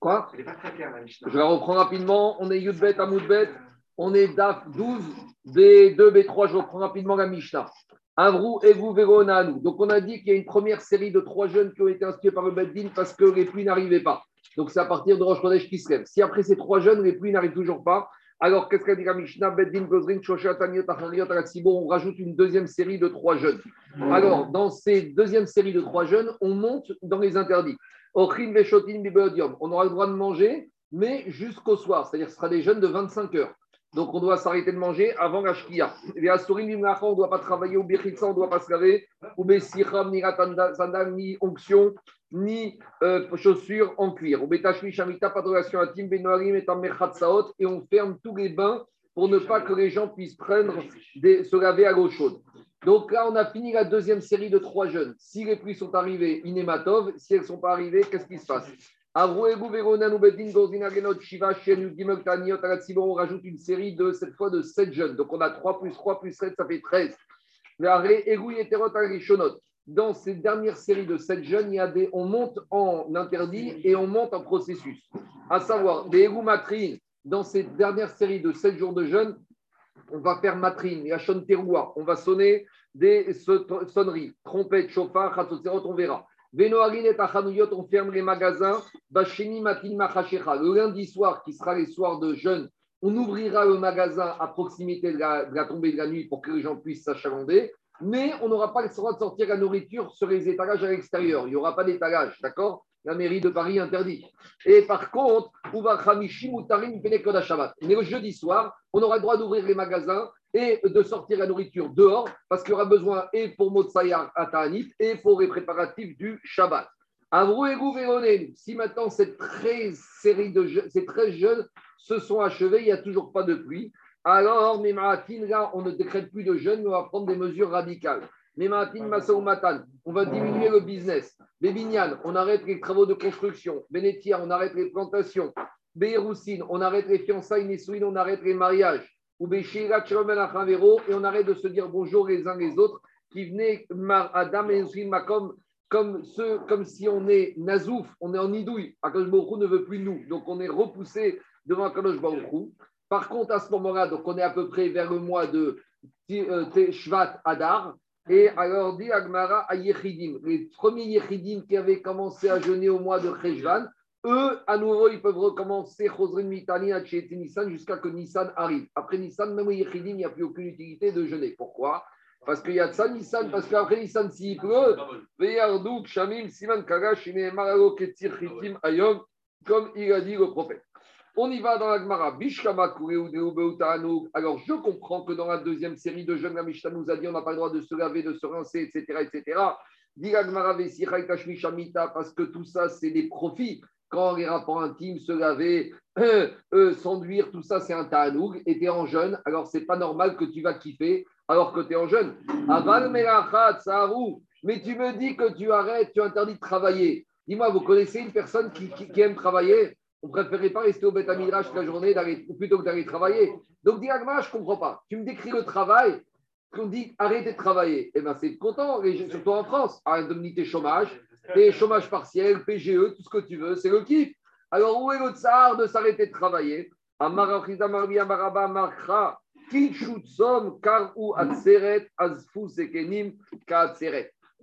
Quoi pas très la. Je la reprends rapidement. On est Yudbet à Moudbet. On est DAF 12, B2, B3. Je reprends rapidement la Mishnah. Avrou, Egu, Veronanu. Donc, on a dit qu'il y a une première série de trois jeunes qui ont été inscrits par le Beddin parce que les pluies n'arrivaient pas. Donc, c'est à partir de Rosh Chodesh qui se lève. Si après ces trois jeunes, les pluies n'arrivent toujours pas, alors qu'est-ce qu'a dit la Mishnah? Beddin, Gozrin, Shosha, Taniot, Achariot, Aratsibo, on rajoute une deuxième série de trois jeunes. Alors, dans ces deuxième série de trois jeunes, on monte dans les interdits. On aura le droit de manger, mais jusqu'au soir, c'est-à-dire ce sera des jeunes de 25 heures. Donc, on doit s'arrêter de manger avant la shkia. Les Asurim, Mimlacha, on ne doit pas travailler, ou Bechitsa, on ne doit pas se laver, ou Bessicham, ni Ratanda, Sandal, ni onction, ni euh, chaussures en cuir. Ou Betashmi, Shamita, pas de relation intime, Benoarim, et Merchatsaot, et on ferme tous les bains pour ne pas que les gens puissent prendre des, se laver à l'eau chaude. Donc là, on a fini la deuxième série de trois jeunes. Si les pluies sont arrivées, inématov. Si elles ne sont pas arrivées, qu'est-ce qui se passe? On rajoute une série de cette fois de 7 jeunes. Donc on a 3 plus 3 plus 7, ça fait 13. Dans cette dernière série de 7 jeunes, il y a des, on monte en interdit et on monte en processus. À savoir, des matrines, dans cette dernière série de 7 jours de jeunes, on va faire matrine, yachon on va sonner des sonneries, trompettes, chauffard, khatsotzerot, on verra. Venoarin et Achanouyot, on ferme les magasins. Matin. Le lundi soir, qui sera les soirs de jeûne, on ouvrira le magasin à proximité de la, de la tombée de la nuit pour que les gens puissent s'achalander. Mais on n'aura pas le droit de sortir la nourriture sur les étalages à l'extérieur. Il n'y aura pas d'étalage, d'accord? La mairie de Paris interdit. Et par contre, mais le jeudi soir, on aura le droit d'ouvrir les magasins et de sortir la nourriture dehors, parce qu'il y aura besoin et pour Motsayar à et pour les préparatifs du Shabbat. Si maintenant cette 13 série de ces 13 jeunes se sont achevés, il n'y a toujours pas de pluie, alors, là, on ne décrète plus de jeunes, mais on va prendre des mesures radicales. Matan, on va diminuer le business. Bébignan, on arrête les travaux de construction. Benetia, on arrête les plantations. Béroussine, on arrête les fiançailles. Nessouine, on arrête les mariages ou et on arrête de se dire bonjour les uns les autres, qui venaient Adam et comme, comme, ceux, comme si on est Nazouf, on est en Idouille. Akadosh Baruch ne veut plus nous, donc on est repoussé devant Akadosh Baruch Par contre, à ce moment-là, donc on est à peu près vers le mois de euh, Shvat Adar, et alors dit Agmara à Yechidim, les premiers Yechidim qui avaient commencé à jeûner au mois de Cheshvan, eux, à nouveau, ils peuvent recommencer Nissan jusqu'à que Nissan arrive. Après Nissan, même au Yechidim, il n'y a plus aucune utilité de jeûner. Pourquoi? Parce qu'il y a de ça Nissan, parce qu'après Nissan, s'il pleut, Shamim, Siman Kagash, Chitim, Ayom, comme il a dit le prophète. On y va dans la Gemara. Alors, je comprends que dans la deuxième série de jeunes, la Mishnah nous a dit on n'a pas le droit de se laver, de se rincer, etc. etc. Parce que tout ça, c'est des profits quand les rapports intimes, se laver, euh, euh, s'enduire, tout ça, c'est un ta'anoug, et tu es en jeûne, alors c'est pas normal que tu vas kiffer alors que tu es en jeûne. Aval mais tu me dis que tu arrêtes, tu interdis de travailler. Dis-moi, vous connaissez une personne qui, aime travailler? On préférait pas rester au Beth toute la journée plutôt que d'aller travailler. Donc, dis je ne comprends pas. Tu me décris le travail, qu'on dit arrêtez de travailler. Eh bien, c'est content, surtout en France. Indemnité chômage, des chômage partiel, PGE, tout ce que tu veux, c'est le kiff. Alors, où est le tsar de s'arrêter de travailler?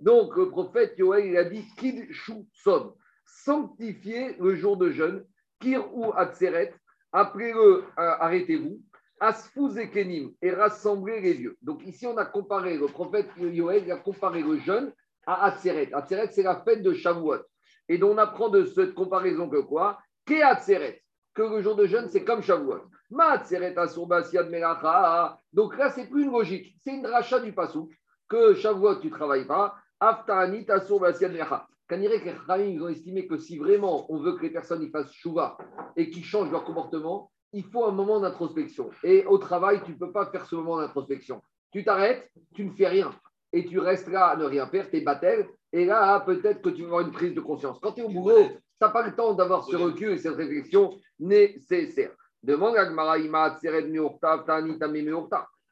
Donc, le prophète Yoel, il a dit Kid Som, sanctifiez le jour de jeûne, Kir ou Atzeret, après-le, euh, arrêtez-vous, Asfuz et Kenim, et rassemblez les vieux. Donc, ici, on a comparé, le prophète Yoel, il a comparé le jeûne à Atzeret. Atzeret, c'est la fête de Shavuot. Et donc, on apprend de cette comparaison que quoi? Qu'est Atzeret Que le jour de jeûne, c'est comme Shavuot. Ma Asurbasiad Melacha. Donc là, c'est plus une logique. C'est une rachat du Passouk. Que Shavuot, tu travailles pas. Asurbasiad Melacha. Kanirek et ils ont estimé que si vraiment on veut que les personnes y fassent chouva et qu'ils changent leur comportement, il faut un moment d'introspection. Et au travail, tu ne peux pas faire ce moment d'introspection. Tu t'arrêtes, tu ne fais rien et tu restes là à ne rien faire, tu es battel, et là, peut-être que tu vas avoir une prise de conscience. Quand tu es au boulot, tu n'as pas le temps d'avoir ce recul et cette réflexion nécessaire. Demande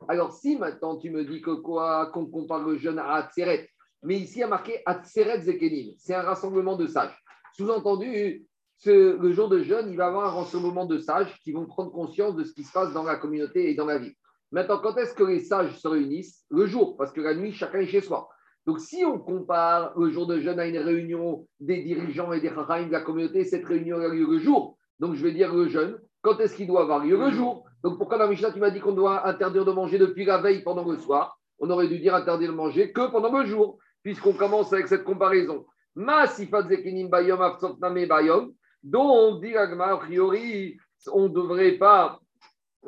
Alors, si maintenant tu me dis que quoi, qu'on compare le jeune à Atseret, mais ici il y a marqué Atseret Zekenim, c'est un rassemblement de sages. Sous-entendu, le jour de jeûne, il va y avoir un rassemblement de sages qui vont prendre conscience de ce qui se passe dans la communauté et dans la vie. Maintenant, quand est-ce que les sages se réunissent? Le jour, parce que la nuit, chacun est chez soi. Donc, si on compare le jour de jeûne à une réunion des dirigeants et des chachayim de la communauté, cette réunion a lieu le jour. Donc, je vais dire le jeûne. Quand est-ce qu'il doit avoir lieu? Le jour. Donc, pourquoi dans Mishnah, tu m'as dit qu'on doit interdire de manger depuis la veille pendant le soir? On aurait dû dire interdire de manger que pendant le jour, puisqu'on commence avec cette comparaison. Donc, dit a priori, on ne devrait pas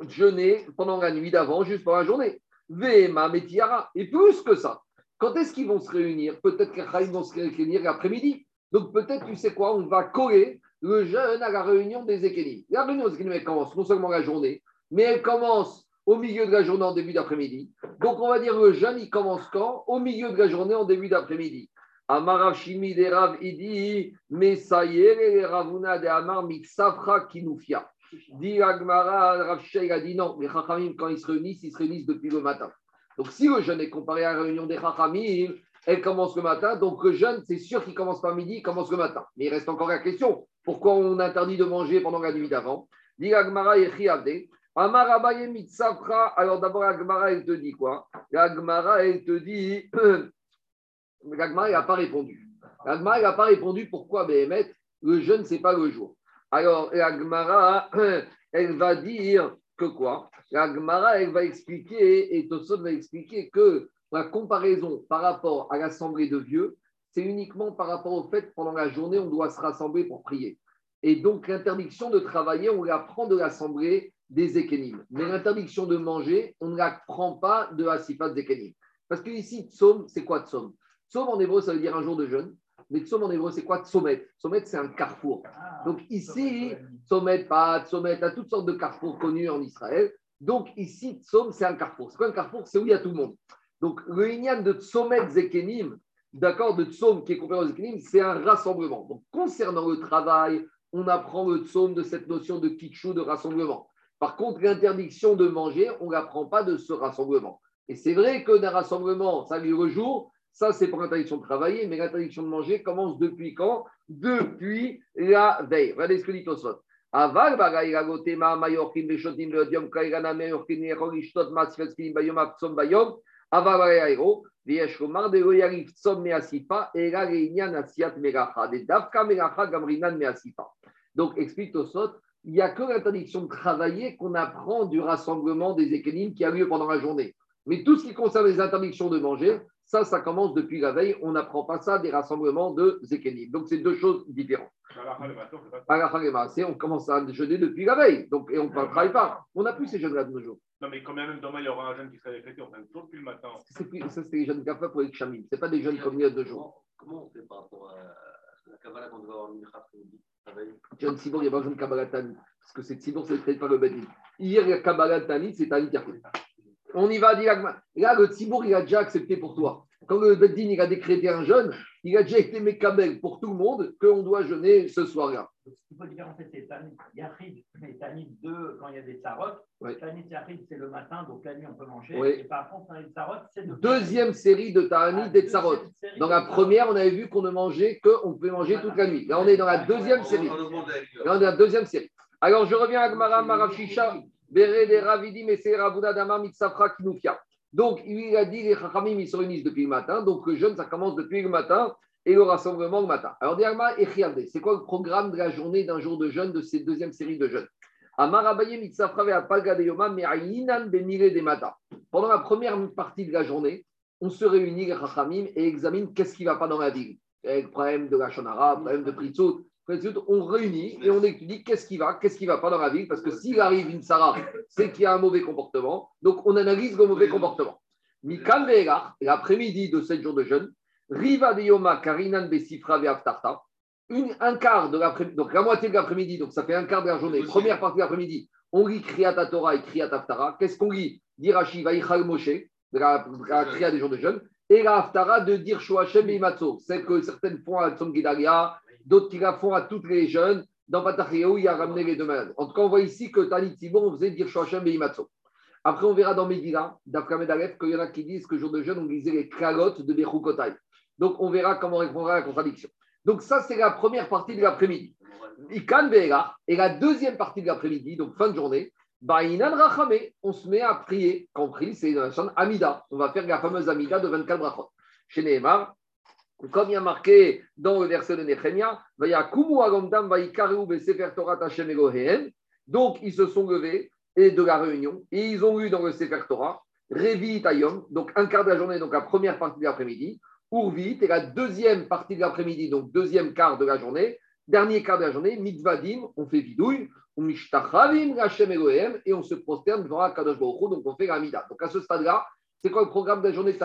jeûner pendant la nuit d'avant, juste pour la journée. Vema metiara. Et plus que ça, quand est-ce qu'ils vont se réunir? Peut-être qu'ils vont se réunir l'après-midi. Donc peut-être, tu sais quoi, on va coller le jeûne à la réunion des Ékénim. La réunion des Ékénim, elle commence non seulement la journée, mais elle commence au milieu de la journée en début d'après-midi. Donc on va dire le jeûne, il commence quand? Au milieu de la journée en début d'après-midi. Amarav Shimi de Rav Idi, Mesayer Ravuna de Amar Mixafra Kinufia. Dit Agmara, Rav a dit non, les Chachamim, quand ils se réunissent, ils se réunissent depuis le matin. Donc, si le jeûne est comparé à la réunion des Chachamim, elle commence le matin. Donc, le jeûne, c'est sûr qu'il commence pas midi, il commence le matin. Mais il reste encore la question pourquoi on interdit de manger pendant la nuit d'avant? Agmara Alors, d'abord, Agmara, elle te dit quoi? Agmara, elle te dit. Agmara, n'a pas répondu. Agmara, n'a pas répondu pourquoi Béhémet, le jeûne, ce n'est pas le jour. Alors, Agmara, elle va dire que quoi? La Gemara, elle va expliquer, et Tosot va expliquer que la comparaison par rapport à l'assemblée de vieux, c'est uniquement par rapport au fait pendant la journée, on doit se rassembler pour prier. Et donc, l'interdiction de travailler, on la prend de l'assemblée des Ékénim. Mais l'interdiction de manger, on ne la prend pas de la Sifat des Parce que ici, Tsom, c'est quoi Tsom? Tsom en hébreu, ça veut dire un jour de jeûne. Mais Tsom en hébreu, c'est quoi Tsomet? Tsomet, c'est un carrefour. Ah, Donc ici, Tsomet, pas Tsomet, à toutes sortes de carrefours connus en Israël. Donc ici, Tsom, c'est un carrefour. C'est quoi un carrefour? C'est où il y a tout le monde. Donc le Inyan de Tsomet Zekenim, d'accord, de Tsom qui est comparé aux Zekenim, c'est un rassemblement. Donc concernant le travail, on apprend le Tsom de cette notion de kitschou, de rassemblement. Par contre, l'interdiction de manger, on n'apprend pas de ce rassemblement. Et c'est vrai que d'un rassemblement, ça jour, ça c'est pour l'interdiction de travailler, mais l'interdiction de manger commence depuis quand? Depuis la veille. Regardez ce que dit Tosot. Aval bagay ragotema mayorkin beshotim leodiom kairana mayorkin yerorishtot masfetskin bayom apsom bayom aval bagay aero vieshomar de royarif tsom measipa et la réunion asiat megacha de davka megacha gamrinan measipa. Donc explique au sot, il n'y a que l'interdiction de travailler qu'on apprend du rassemblement des équilibres qui a lieu pendant la journée. Mais tout ce qui concerne les interdictions de manger, ça, ça commence depuis la veille. On n'apprend pas ça des rassemblements de Zekenim. Donc, c'est deux choses différentes. On commence à jeûner depuis la veille. Donc, et on ne travaille pas. On n'a plus ces jeunes-là de nos jours. Non, mais quand même, demain, il y aura un jeune qui serait décrété, on toujours depuis le matin. Ça, c'est les jeunes cafés pour les chamines. Ce pas des jeunes comme il y a deux jours. Comment on fait par rapport à la Kabbalah qu'on doit avoir une John Sibour, il n'y a pas besoin de Kabbalah Tani. Parce que c'est Sibour, c'est pas le Bedin. Hier, il y a Kabbalah Tani, c'est Tani Terkut. On y va dire, là, le Tzibour, il a déjà accepté pour toi. Quand le Beddin, il a décrété un jeûne, il a déjà été mécabel pour tout le monde qu'on doit jeûner ce soir-là. Ce qu'il faut dire, en fait, c'est Tanit Yachid et Tanit 2 quand il y a des sarot. Ouais. Tanit Yachid, c'est le matin, donc la nuit, on peut manger. Et par contre, Tanit Sarot, c'est le Deuxième série de Tanit ah, et de Sarot. Dans la première, on avait vu qu'on ne mangeait qu'on pouvait manger toute la nuit. Là, on est dans la deuxième série. Là, on est dans la deuxième série. Alors, je reviens à Gmara Marafisha. Donc, il a dit les Chachamim, ils se réunissent depuis le matin. Donc, le jeûne, ça commence depuis le matin et le rassemblement le matin. Alors, c'est quoi le programme de la journée d'un jour de jeûne de cette deuxième série de jeûnes? Pendant la première partie de la journée, on se réunit les Chachamim et examine qu'est-ce qui ne va pas dans la ville. Le problème de la Shonara, problème de Pritzot, on réunit et on étudie qu'est-ce qui va, qu'est-ce qui ne va pas dans la ville, parce que s'il arrive une Sarah, c'est qu'il y a un mauvais comportement. Donc on analyse le mauvais comportement. Mikan l'après-midi de 7 jours de jeûne, Riva de Yoma Karinan Besifra Veaftarta, un quart de l'après-midi, donc la moitié de l'après-midi, donc ça fait un quart de la journée, première partie de l'après-midi, on lit Kriyat Torah et Kriyat Aftara. Qu'est-ce qu'on lit? Dirachi Vaichal Moshe, de la, Kriyat des jours de jeûne, et la Aftara de dire Shoachem et C'est que certaines fois à Tzom d'autres qui la font à toutes les jeunes. Dans où il a ramené les deux. En tout cas, on voit ici que Tanit Tibon, on faisait dire Shoachem et. Après, on verra dans Megillah, d'après Medalef, qu'il y en a qui disent que jour de jeûne, on lisait les kralotes de Bechukotai. Donc, on verra comment répondra à la contradiction. Donc, ça, c'est la première partie de l'après-midi. Ikan Et la deuxième partie de l'après-midi, donc fin de journée, on se met à prier. Quand on prie, c'est une Amida. On va faire la fameuse Amida de 24 brachot. Chez Nehemar, comme il y a marqué dans le verset de Nehemia, donc ils se sont levés de la réunion et ils ont lu dans le Sefer Torah Revi Tayom, donc un quart de la journée, donc la première partie de l'après-midi, Urvit, et la deuxième partie de l'après-midi, donc deuxième quart de la journée, dernier quart de la journée, Mitvadim, on fait vidouille, et on se prosterne devant Akadosh Baruch donc on fait la Mida. Donc à ce stade-là, c'est quoi le programme de la journée de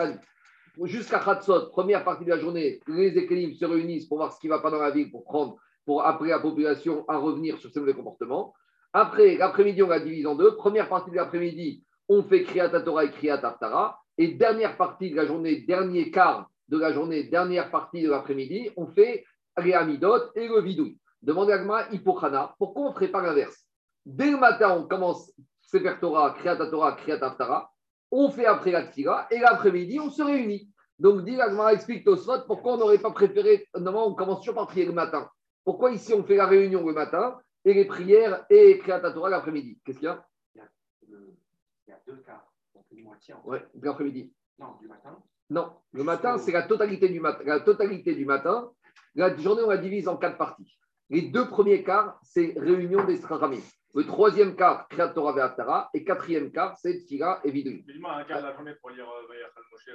Jusqu'à Khatsot, première partie de la journée, les équilibres se réunissent pour voir ce qui ne va pas dans la ville, pour prendre, pour appeler la population à revenir sur ce mauvais comportement. Après, l'après-midi, on la divise en deux. Première partie de l'après-midi, on fait Kriyat Torah et Kriyat Aftara. Et dernière partie de la journée, dernier quart de la journée, dernière partie de l'après-midi, on fait les et le Vidouille. Demandez à Gma Hippocrana, pourquoi on ne ferait pas l'inverse? Dès le matin, on commence Sefer Torah, Torah, on fait après la Tfila, et l'après-midi, on se réunit. Donc, dit Agmara explique Tosfot, pourquoi on n'aurait pas préféré, normalement, on commence toujours par prier le matin. Pourquoi ici, on fait la réunion le matin et les prières et Torah l'après-midi? Qu'est-ce qu'il y a? Il y a, il y a deux quarts, donc une moitié. Oui, l'après-midi. Non, du matin. Non, le matin, c'est la totalité du matin. La totalité du matin, la journée, on la divise en quatre parties. Les deux premiers quarts, c'est réunion des Strachamim. Le troisième quart, Kriyat Torah. Et quatrième quart, c'est Tfila et Vidui. Dis-moi un quart de la journée pour lire euh, Vayachal Moshe.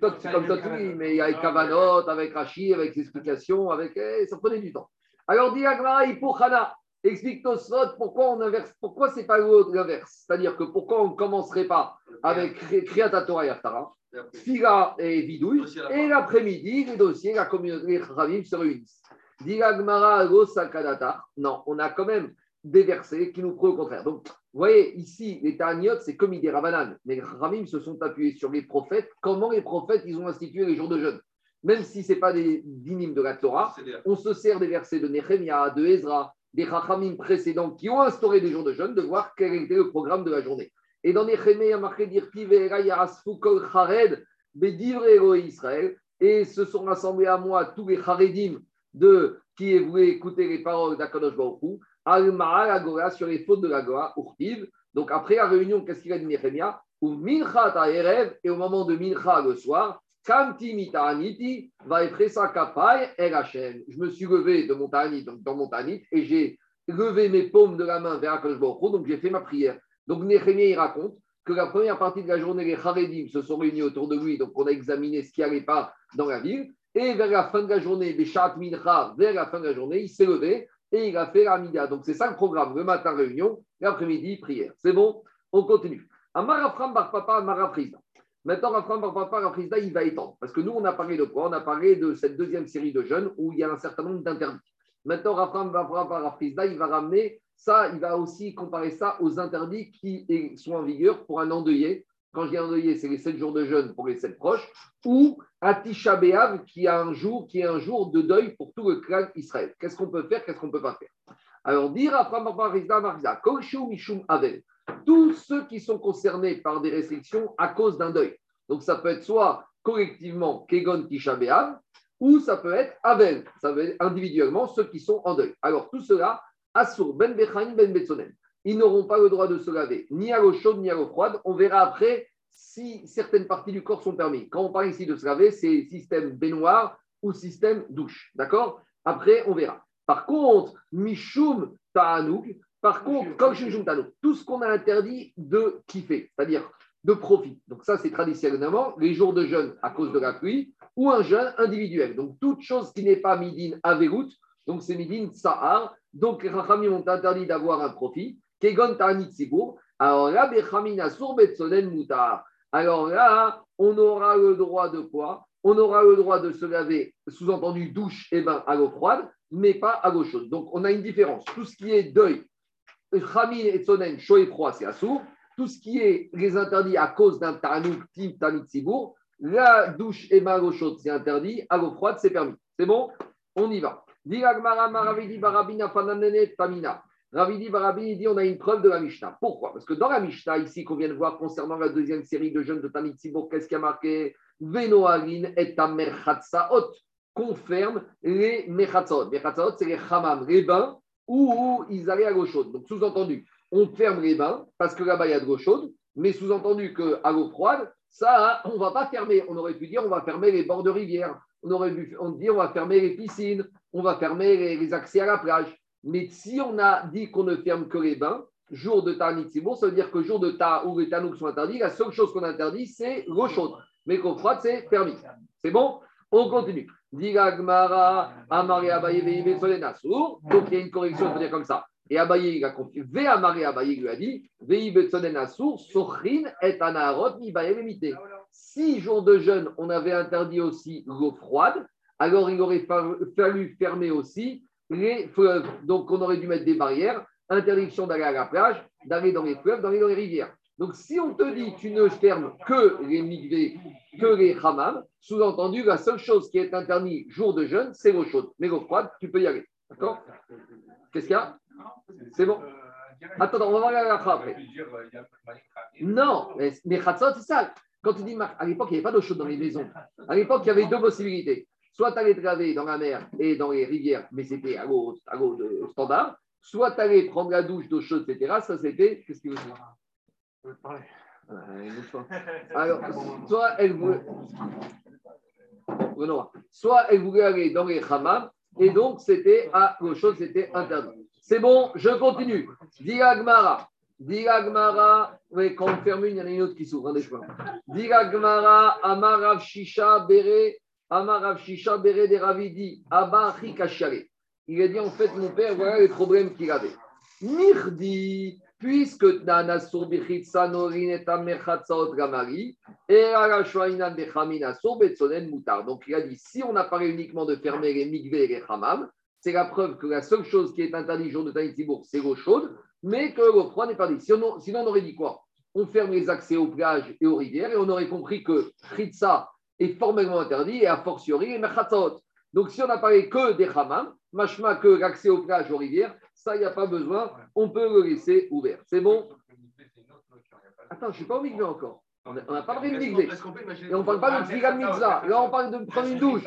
Toi, c'est comme toi, oui, mais avec Kavanot, avec Rashi, avec l'explication, avec... Eh, ça prenait du temps. Alors, dit Agmara, Hana. Explique Tosfot pourquoi on inverse, pourquoi c'est pas l'inverse? C'est-à-dire que pourquoi on ne commencerait pas avec Kriyat Torah et Aftara, Tfila et Vidouille, et l'après-midi, les dossiers, la communauté, les Ravim se réunissent. Non, on a quand même des versets qui nous prouvent au contraire. Donc, vous voyez, ici, les Ta'aniot, c'est comme des Ravanan. Les Ravim se sont appuyés sur les prophètes. Comment les prophètes, ils ont institué les jours de jeûne? Même si ce n'est pas des dynimes de la Torah, on se sert des versets de Nehemiah, de Ezra, des Rachamim précédents qui ont instauré des jours de jeûne, de voir quel était le programme de la journée. Et dans Nehemiah, il y a marqué Kol Chared, Israël, et se sont rassemblés à moi tous les Charedim de qui voulu écouter les paroles d'Akadosh Baruchou, Al-Ma'al Agora sur les fautes de la Goa. Donc après la réunion, qu'est-ce qu'il a dit Nehemia Ou Mincha Ta'erev, et au moment de Mincha le soir, Kamti Mita'aniti, Vaefresa Kapai El Hashem. Je me suis levé de mon ta'anit, donc dans mon ta'anit, et j'ai levé mes paumes de la main vers Akadosh Baruchou, donc j'ai fait ma prière. Donc Nehemia, il raconte que la première partie de la journée, les Haredim se sont réunis autour de lui, donc on a examiné ce qui n'allait pas dans la ville. Et vers la fin de la journée, Béchat Mincha, vers la fin de la journée, il s'est levé et il a fait la Mida. Donc c'est ça le programme. Le matin, réunion, l'après-midi, prière. C'est bon? On continue. Amarafram Bar Papa, Marafrizda. Maintenant, Rafram Bar Papa, Marafrizda, il va étendre. Parce que nous, on a parlé de quoi? On a parlé de cette deuxième série de jeunes où il y a un certain nombre d'interdits. Maintenant, Rafram Bar Papa, Marafrizda, il va ramener ça, il va aussi comparer ça aux interdits qui sont en vigueur pour un endeuillé quand je dis endeuillé, c'est les 7 jours de jeûne pour les 7 proches, ou Atisha B'Av, qui, a un jour, qui est un jour de deuil pour tout le clan Israël. Qu'est-ce qu'on peut faire, qu'est-ce qu'on ne peut pas faire? Alors, dire Mishum Avel, tous ceux qui sont concernés par des restrictions à cause d'un deuil. Donc, ça peut être soit collectivement Kegon Tisha B'Av, ou ça peut être Avel, ça veut dire individuellement ceux qui sont en deuil. Alors, tout cela, Assur, Ben Bechaim, Ben Betzonen ils n'auront pas le droit de se laver ni à l'eau chaude ni à l'eau froide. On verra après si certaines parties du corps sont permises. Quand on parle ici de se laver, c'est système baignoire ou système douche. D'accord? Après, on verra. Par contre, Mishum Ta'anouk, par contre, comme Mishum Ta'anouk, tout ce qu'on a interdit de kiffer, c'est-à-dire de profit. Donc ça, c'est traditionnellement les jours de jeûne à cause de la pluie ou un jeûne individuel. Donc toute chose qui n'est pas midin averout, donc c'est midin sahar. Donc les rachamim ont interdit d'avoir un profit. Alors là, Alors là, on aura le droit de quoi? On aura le droit de se laver, sous-entendu douche et bain à l'eau froide, mais pas à l'eau chaude. Donc on a une différence. Tout ce qui est deuil, Chamin et Tsonen, chaud et froid, c'est assourd. Tout ce qui est les interdits à cause d'un tanouk, type tanit la douche et bain à l'eau chaude, c'est interdit. À l'eau froide, c'est permis. C'est bon? On y va. Tamina. Ravidi Barabi dit on a une preuve de la Mishnah. Pourquoi? Parce que dans la Mishnah, ici, qu'on vient de voir concernant la deuxième série de jeunes de Tanit qu'est-ce qui a marqué? Venoalin et Tamer qu'on ferme les mechatzot. Mechatzot, c'est les hamam, les bains où, ils allaient à l'eau chaude. Donc, sous-entendu, on ferme les bains parce que là-bas, il y a de l'eau chaude, mais sous-entendu qu'à l'eau froide, ça, on ne va pas fermer. On aurait pu dire, on va fermer les bords de rivière. On aurait pu dire, on va fermer les piscines, on va fermer les, accès à la plage. Mais si on a dit qu'on ne ferme que les bains, jour de Ta'anit ça veut dire que jour de Ta ou les Tanouk sont interdits, la seule chose qu'on interdit, c'est l'eau chaude. Mais qu'eau froide, c'est permis. C'est bon? On continue. Donc il y a une correction, on peut dire comme ça. Et Abaye, il a compris. Ve Amari Abaye lui a dit Vei Betsonen Asur, Sochin et Anaharot, Mibaye Si jour de jeûne, on avait interdit aussi l'eau froide, alors il aurait fallu fermer aussi les fleuves. Donc on aurait dû mettre des barrières, interdiction d'aller à la plage, d'aller dans les fleuves, d'aller dans les rivières. Donc, si on te dit tu ne fermes que les migvés, que les hammams, sous-entendu, la seule chose qui est interdite jour de jeûne, c'est l'eau chaude. Mais l'eau froide, tu peux y aller. D'accord? Qu'est-ce qu'il y a? C'est bon? Attends, on va voir la après. Non, mais, mais c'est ça. Quand tu dis, à l'époque, il n'y avait pas d'eau chaude dans les maisons. À l'époque, il y avait deux possibilités. Soit tu allais te laver dans la mer et dans les rivières, mais c'était à l'eau standard. Soit tu allais prendre la douche d'eau chaude, etc. Ça, c'était. Qu'est-ce qu'il veut dire alors, soit elle voulait, soit elle voulait aller dans les hammams, et donc c'était à gauche, c'était interdit. C'est bon, je continue. Diagmara. Diagmara, oui, quand on ferme une, il y en a une autre qui s'ouvre, Diagmara, Amarav Shisha, Bere, Amarav Shisha, de Ravidi, Abba Il a dit en fait, mon père, voilà les problèmes qu'il avait. Mirdi, puisque et Gamari, et Arashwainan Moutar. Donc il a dit si on apparaît uniquement de fermer les migvé et les hamam, c'est la preuve que la seule chose qui est interdite jour de Taïtibourg, c'est l'eau chaude, mais que l'eau froide n'est pas dit. Sinon, sinon, on aurait dit quoi? On ferme les accès aux plages et aux rivières et on aurait compris que Chitsa est formellement interdit et a fortiori les Merchatsaot. Donc si on n'apparaît que des hamam, machma que l'accès aux plages, aux rivières, ça, il n'y a pas besoin. On peut le laisser ouvert. C'est bon? Attends, je ne suis pas au milieu encore. On n'a pas parlé de migvé. Et on ne parle pas de tfiga mitzvah. Là, on parle de prendre une douche.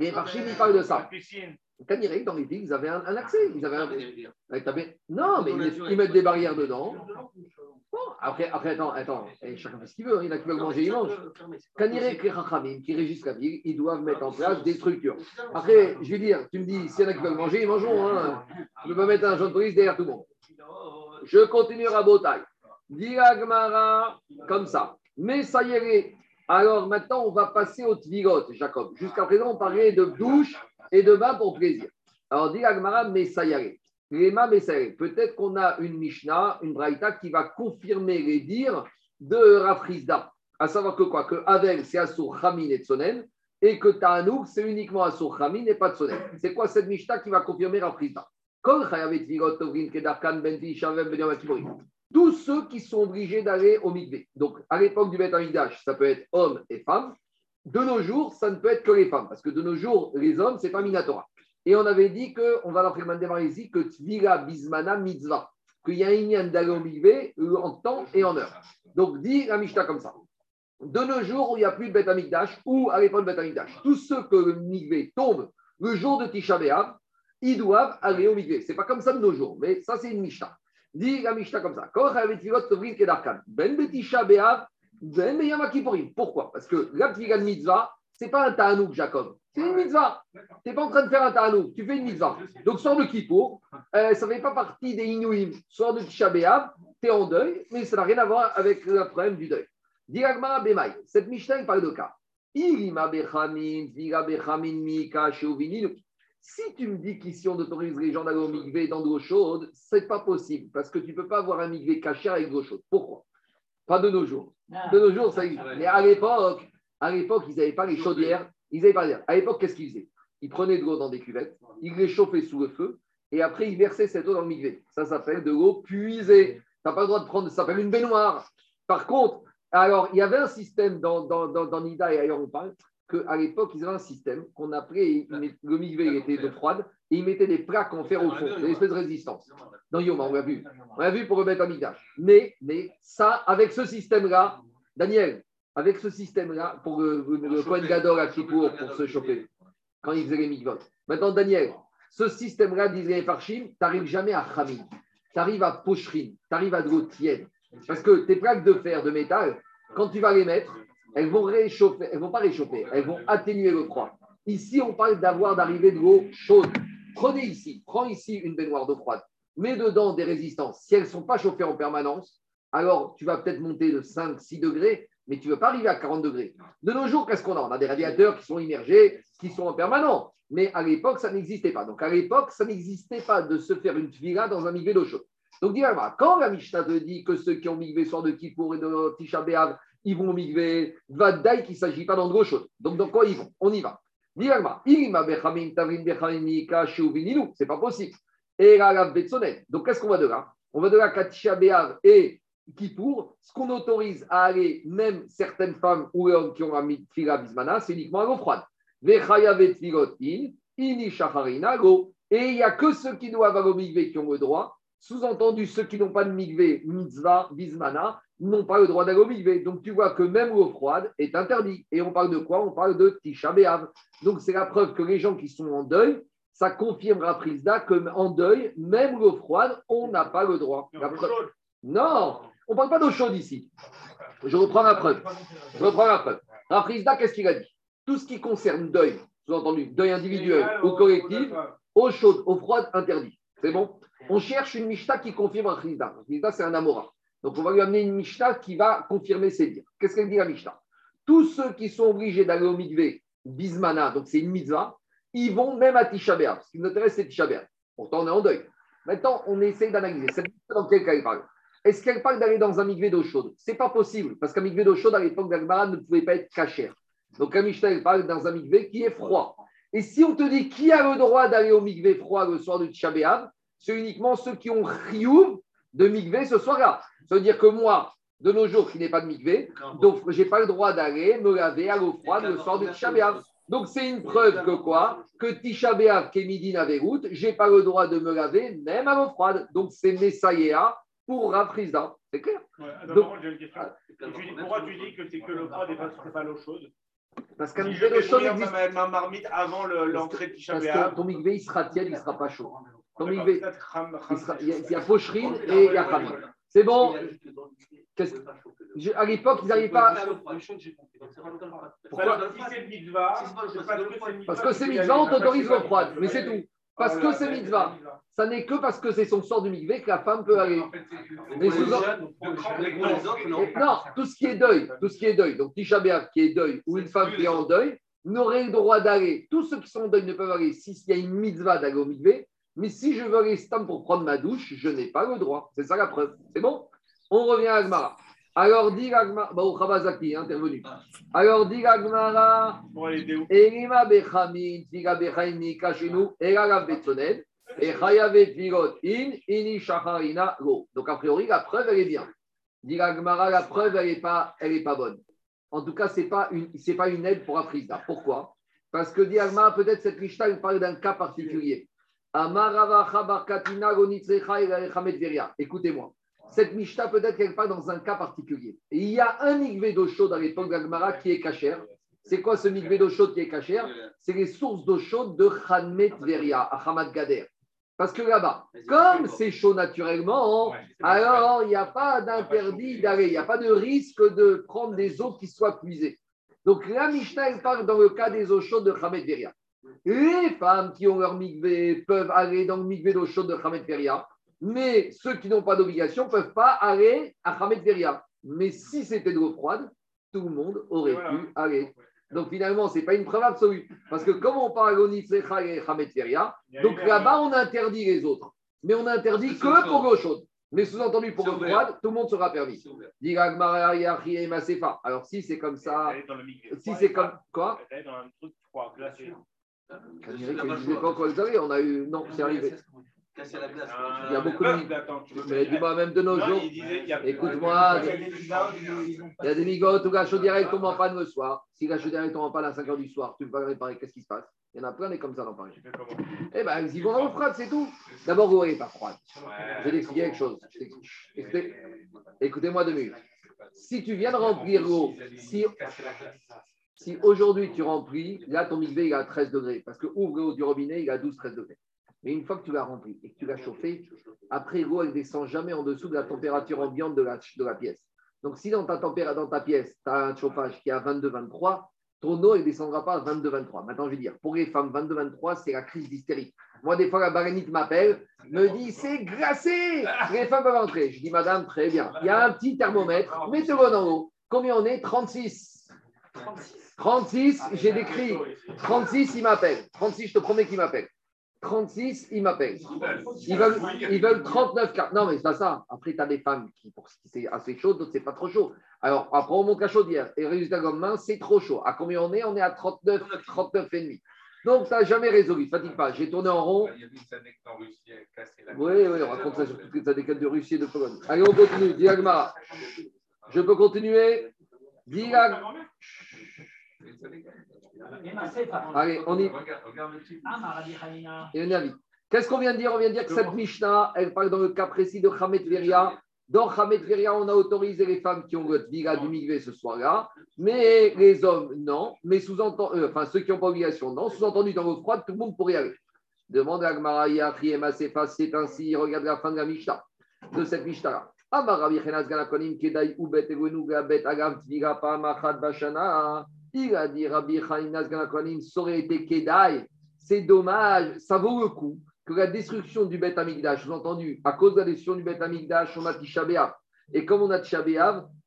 Et Parchim, il parle de ça. Kanirek, dans les villes, ils avaient un, accès. Ils avaient un... Non, mais ils mettent des barrières dedans. Après, après, attends, attends, chacun fait ce qu'il veut, il y en a qui veulent manger, ils mangent. Kanirek, les Chachamim qui régissent la ville, ils doivent mettre en place des structures. Après, je vais dire, tu me dis, s'il y en a qui veulent manger, ils mangeront. Hein. Je ne peux pas mettre un jaune de police derrière tout le monde. Je continue à Botaï. Diagmara, comme ça. Mais ça y est. Alors maintenant, on va passer au tvigot, Jacob. Jusqu'à présent, on parlait de douche et de bain pour plaisir. Alors, dit Agmara Messayare. Peut-être qu'on a une Mishnah, une Braïta qui va confirmer les dires de Rafrizda. À savoir que quoi? Que Avel, c'est Asur Chamin et Tsonen, et que Ta'anouk, c'est uniquement Asur Chamin et pas Tsonen. C'est quoi cette Mishnah qui va confirmer Rafrizda tous ceux qui sont obligés d'aller au mikvé. Donc, à l'époque du Beth ça peut être hommes et femmes. De nos jours, ça ne peut être que les femmes, parce que de nos jours, les hommes, c'est pas Minatora. Et on avait dit qu'on va leur faire ici que Tvira Bismana Mitzvah, qu'il y a un lien d'aller au en temps et en heure. Donc, dit la Mishnah comme ça. De nos jours, où il n'y a plus de Beth ou à l'époque de Beth tous ceux que le mikvé tombe le jour de Tisha B'Av, ils doivent aller au mikvé. Ce n'est pas comme ça de nos jours, mais ça, c'est une Mishnah. Dit la Mishnah comme ça. Ben Betisha B'Av, pourquoi? Parce que la de mitzvah, ce n'est pas un ta'anouk, Jacob. C'est une mitzvah. Tu n'es pas en train de faire un ta'anouk, tu fais une mitzvah. Donc, sors de Kippour, euh, ça ne fait pas partie des Inouïm. Sors de Tisha tu es en deuil, mais ça n'a rien à voir avec le problème du deuil. Diragma Bemai, cette Mishnah, parle de cas. Si tu me dis qu'ici on autorise les gens d'aller au migvé dans de l'eau chaude, ce n'est pas possible parce que tu ne peux pas avoir un migvé caché avec de l'eau chaude. Pourquoi? Pas de nos jours. Ah. De nos jours, ça existe. Mais à l'époque, à l'époque, ils n'avaient pas les chaudières. Ils n'avaient pas À l'époque, qu'est-ce qu'ils faisaient? Ils prenaient de l'eau dans des cuvettes, ils les chauffaient sous le feu, et après, ils versaient cette eau dans le migvé. Ça s'appelle de l'eau puisée. Tu n'as pas le droit de prendre, ça s'appelle une baignoire. Par contre, alors, il y avait un système dans, dans, dans, Nida et ailleurs on parle, qu'à l'époque, ils avaient un système qu'on appelait, le migvé était de froide, et ils mettaient des plaques en fer au fond, des espèces de résistance. Dans Yoma, on l'a vu. On l'a vu pour remettre un migdash. Mais, mais ça, avec ce système-là, Daniel, avec ce système-là, pour le, le Kohen Gadol à Kippour, pour se choper, quand il faisait les mikvot. Maintenant, Daniel, ce système-là, disait Farshim, tu n'arrives jamais à Khamim, tu arrives à Pochrin, tu arrives à de l'eau tiède. Parce que tes plaques de fer, de métal, quand tu vas les mettre, elles vont réchauffer, elles vont pas réchauffer, elles vont atténuer le froid. Ici, on parle d'avoir d'arriver de l'eau chaude. Prenez ici, prends ici une baignoire d'eau froide, mets dedans des résistances. Si elles ne sont pas chauffées en permanence, alors tu vas peut-être monter de 5, 6 degrés, mais tu ne veux pas arriver à 40 degrés. De nos jours, qu'est-ce qu'on a? On a des radiateurs qui sont immergés, qui sont en permanence. Mais à l'époque, ça n'existait pas. Donc à l'époque, ça n'existait pas de se faire une tuila dans un migvé d'eau chaude. Donc dis-moi, quand la Mishnah te dit que ceux qui ont migvé soir de Kippour et de Tisha B'Av, ils vont migver, va qu'il ne s'agit pas d'eau chaude. Donc dans quoi ils vont? On y va. Dis-moi, c'est pas possible. Et Donc qu'est-ce qu'on va de là? On va de là qu'à Tisha B'Av et Kippour, ce qu'on autorise à aller, même certaines femmes ou hommes qui ont un fila bismana, c'est uniquement à l'eau froide. Et il n'y a que ceux qui doivent avoir migvé qui ont le droit. Sous-entendu, ceux qui n'ont pas de migvé, mitzvah, bismana, n'ont pas le droit d'aller au migvé. Donc tu vois que même l'eau froide est interdit. Et on parle de quoi? On parle de Tisha B'Av. Donc c'est la preuve que les gens qui sont en deuil, ça confirmera Prisda que en deuil, même l'eau froide, on n'a pas le droit. Non, on ne parle pas d'eau chaude ici. Je reprends la preuve. Je reprends la preuve. Prisda, qu'est-ce qu'il a dit? Tout ce qui concerne deuil, sous-entendu deuil individuel ou collectif, eau chaude, eau froide, interdit. C'est bon? On cherche une Mishnah qui confirme Chizda. Un c'est un Amora. Donc, on va lui amener une Mishnah qui va confirmer ses dires. Qu'est-ce qu'elle dit la Mishnah Tous ceux qui sont obligés d'aller au Mikvé, Bismana, donc c'est une mitzvah, ils vont même à Tisha. Ce qui nous intéresse, c'est Tisha. Pourtant, on est en deuil. Maintenant, on essaye d'analyser. Cette dans quel cas elle parle Est-ce qu'elle parle d'aller dans un mikvé d'eau chaude? C'est pas possible, parce qu'un mikvé d'eau chaude, à l'époque d'Agmara, ne pouvait pas être cachère. Donc, un Mishnah, parle dans un mikvé qui est froid. Et si on te dit qui a le droit d'aller au mikvé froid le soir du Tisha c'est uniquement ceux qui ont riouf de mikvé ce soir-là. Ça veut dire que moi, de nos jours, qui n'ai pas de mikvé, donc je n'ai pas le droit d'aller me laver à l'eau froide le soir du Tisha Donc, c'est une preuve que quoi? Que Tisha B'Av, route, je pas le droit de me laver même à l'eau froide. Donc, c'est Messaïa pour Rafrizda. C'est clair ouais, Donc, j'ai une question. pourquoi tu dis que c'est que l'eau froide et pas, pas l'eau chaude? Parce qu'un mikvé d'eau chaude existe. ma marmite avant l'entrée de Tisha Parce que ton mikvé, il sera tiède, il ne sera pas chaud. Ton mikvé, il, y a pocherine et il y a khamim. C'est bon À l'époque, ils n'arrivaient pas. Pourquoi Parce que c'est mitzvah, on t'autorise l'eau froide, mais c'est tout. Parce que c'est mitzvah. Ça n'est que parce que c'est son sort du mikvé que la femme peut aller. Non, tout ce qui est deuil, tout ce qui est deuil, donc Tisha qui est deuil ou une femme qui est en deuil, n'aurait le droit d'aller. Tous ceux qui sont en deuil ne peuvent aller s'il y a une mitzvah d'aller au mikvé. Mais si je veux aller stam pour prendre ma douche, je n'ai pas le droit. C'est ça la preuve. C'est bon? On revient à Agmara. Alors dit l'Agmara, bah, au Khabazaki, intervenu. Alors dit l'Agmara, Elima Bechamin, Tiga Bechaim Nika chez nous, Elala Betsoned, et Chayavet Virot In, Ini Shacharina Go. Donc a priori, la preuve, elle est bien. Dit l'Agmara, la preuve, elle n'est pas, elle pas bonne. En tout cas, ce n'est pas, une, pas une aide pour Afrida. Pourquoi? Parce que dit Agmara, peut-être cette Mishnah, il parle d'un cas particulier. Amarava Barkatina Gonitrecha Écoutez-moi cette Mishnah, peut-être qu'elle parle dans un cas particulier. Et il y a un migvé d'eau chaude à l'époque d'Agmara qui est cachère. C'est quoi ce migvé d'eau chaude qui est cachère C'est les sources d'eau chaude de Khanmet Veria, à Hamad Gader. Parce que là-bas, comme c'est chaud naturellement, alors il n'y a pas d'interdit d'aller, il n'y a pas de risque de prendre des eaux qui soient puisées. Donc la Mishnah, elle parle dans le cas des eaux chaudes de Khamet Veria. Les femmes qui ont leur migvé peuvent aller dans le migvé d'eau chaude de Khamet Veria mais ceux qui n'ont pas d'obligation ne peuvent pas aller à Hamed Veria. Mais si c'était de l'eau froide, tout le monde aurait pu aller. Donc finalement, ce n'est pas une preuve absolue. Parce que comme on parle au et Hamed Veria, donc là-bas, on interdit les autres. Mais on interdit que pour l'eau chaude. Mais sous-entendu, pour l'eau froide, tout le monde sera permis. Alors si c'est comme ça, si c'est comme quoi On a eu. Non, c'est arrivé. Il y a beaucoup de. Mais dis-moi, même de nos jours. Écoute-moi, il y a des migotes où la chaudière tombe en panne le soir. Si la chaudière tombe en panne à 5 h du soir, tu peux pas réparer, qu'est-ce qui se passe? Il y en a plein des comme ça dans Paris. Eh bien, ils vont dans le froid, c'est tout. D'abord, vous n'avez pas froide. Je vais expliquer quelque chose. Écoutez-moi deux minutes. Si tu viens de remplir l'eau, si, si aujourd'hui tu remplis, là ton mikvé il est à 13 degrés, parce que ouvre l'eau du robinet, il est à 12-13 degrés. Mais une fois que tu l'as rempli et que tu l'as chauffé, après l'eau, elle ne descend jamais en dessous de la température ambiante de la, de la pièce. Donc si dans ta, température, dans ta pièce, tu as un chauffage qui est à 22-23, ton eau ne descendra pas à 22-23. Maintenant, je vais dire, pour les femmes, 22-23, c'est la crise d'hystérie. Moi, des fois, la barénite m'appelle, me dit, c'est glacé Les femmes peuvent entrer. Je dis, madame, très bien. Il y a un petit thermomètre, mettez-le dans l'eau. Combien on est? 36. 36, j'ai décrit. 36, il m'appelle. 36, je te promets qu'il m'appelle. 36, ils m'appellent. Ils veulent, ils veulent 39 cartes. Non, mais c'est pas ça. Après, tu as des femmes qui, pour c'est assez chaud, d'autres, c'est pas trop chaud. Alors, après, on monte la chaudière. Et résultat, comme main, c'est trop chaud. À combien on est? On est à 39, 39 et demi. Donc, ça n'a jamais résolu. Fatigue pas. J'ai tourné en rond. Il y a une en Russie cassé la Oui, oui, on raconte ça sur toutes les anecdotes de Russie et de Pologne. Allez, on continue. Diagma. Je peux continuer? Diagma. Allez, on y. Qu'est-ce qu'on vient de dire? On vient de dire que cette Mishnah, elle parle dans le cas précis de Hamet Veria. Dans Hamet Veria, on a autorisé les femmes qui ont le Tvira du Migvé ce soir-là, mais les hommes, non. Mais sous-entendu, euh, enfin, ceux qui n'ont pas obligation, non. Sous-entendu, dans l'eau froide, tout le monde pourrait y aller. Demande à Agmara, c'est ainsi. Regarde la fin de la Mishnah, de cette Mishnah-là. Kedai Ubet Bet Agam Tvira Pamachad Bashana. Il a dit Rabbi Chaim ça aurait été Kedai. C'est dommage, ça vaut le coup que la destruction du Beth Amigdash, vous entendu, à cause de la destruction du Beth Amigdash, on a Tisha Et comme on a Tisha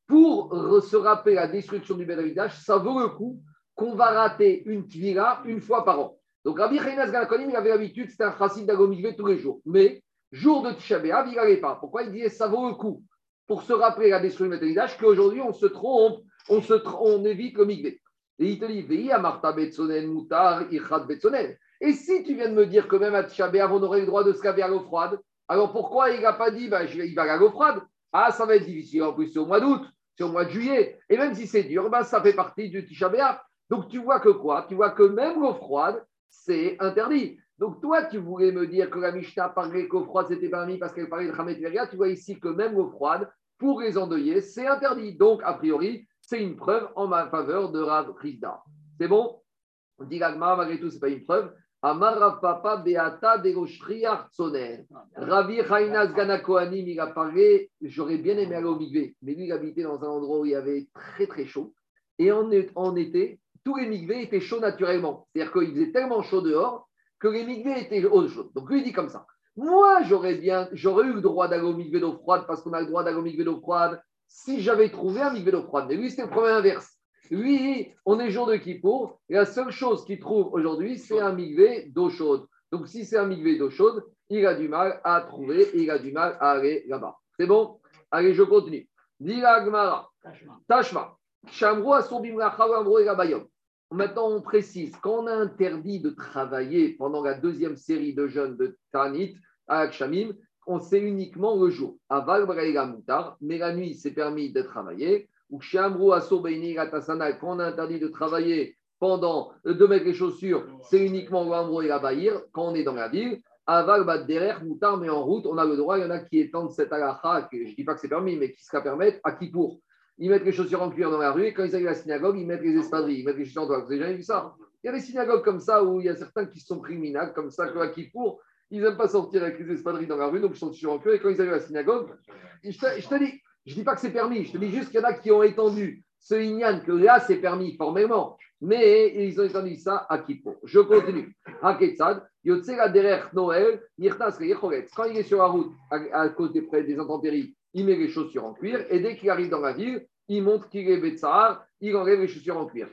pour se rappeler la destruction du Beth Amigdash, ça vaut le coup qu'on va rater une tvira une fois par an. Donc Rabbi Chaim Ganakonim, il avait l'habitude, c'était un chassid d'Agomigvé tous les jours. Mais jour de Tisha il n'allait pas. Pourquoi il disait ça vaut le coup pour se rappeler la destruction du Beth Amigdash qu'aujourd'hui on se trompe, on, on évite le Migvé. Et il te dit, Et si tu viens de me dire que même à Tchabéav, on aurait le droit de se caver à l'eau froide, alors pourquoi il n'a pas dit, bah, il va à l'eau froide? Ah, ça va être difficile. En plus, c'est au mois d'août, c'est au mois de juillet. Et même si c'est dur, bah, ça fait partie du Tisha Donc tu vois que quoi? Tu vois que même l'eau froide, c'est interdit. Donc toi, tu voulais me dire que la Mishnah parlait qu'eau froide, c'était permis parce qu'elle parlait de Hamet Tu vois ici que même l'eau froide, pour les endeuillés, c'est interdit. Donc, a priori, c'est une preuve en ma faveur de Rav Rizda. C'est bon? On dit malgré tout, ce n'est pas une preuve. Amar Papa Beata. Ravi Chainas Gana il a parlé, j'aurais bien aimé aller au Migvé, mais lui, il habitait dans un endroit où il y avait très très chaud. Et en, été, tous les Migvés étaient chauds naturellement. C'est-à-dire qu'il faisait tellement chaud dehors que les Migvés étaient chauds. Donc lui, dit comme ça. Moi, j'aurais bien, j'aurais eu le droit d'aller au Migvé d'eau froide parce qu'on a le droit d'aller au Migvé d'eau froide si j'avais trouvé un mikvé. Mais lui, c'était le problème inverse. Lui, on est jour de Kippour, et la seule chose qu'il trouve aujourd'hui, c'est un mikvé d'eau chaude. Donc, si c'est un mikvé d'eau chaude, il a du mal à trouver et il a du mal à aller là-bas. C'est bon? Allez, je continue. Tashma. Shamro Maintenant, on précise, quand on a interdit de travailler pendant la deuxième série de jeûnes de Tanit à Shamim, on sait uniquement le jour. Aval Moutar, mais la nuit, c'est permis de travailler. Ou Shamru quand on a interdit de travailler pendant, de mettre les chaussures, c'est uniquement l'Amro et la Bahir, quand on est dans la ville. Aval derrière Moutar, mais en route, on a le droit. Il y en a qui étendent cette alaha, je ne dis pas que c'est permis, mais qui se permettre à qui pour Ils mettent les chaussures en cuir dans la rue et quand ils arrivent à la synagogue, ils mettent les espadrilles, ils mettent les chaussures en Vous avez jamais vu ça? Il y a des synagogues comme ça où il y a certains qui sont criminels, comme ça, à qui pour ils n'aiment pas sortir avec les espadrilles dans la rue, donc ils sont toujours en queue. Et quand ils arrivent à la synagogue, je te, dis, je dis pas que c'est permis, je te dis juste qu'il y en a qui ont étendu ce ignan que là c'est permis formellement, mais ils ont étendu ça à Kippo. Je continue. Derrière Noël, Quand il est sur la route à, cause des, des intempéries, il met les chaussures en cuir et dès qu'il arrive dans la ville, il montre qu'il est Betsahar, il enlève les chaussures en cuir.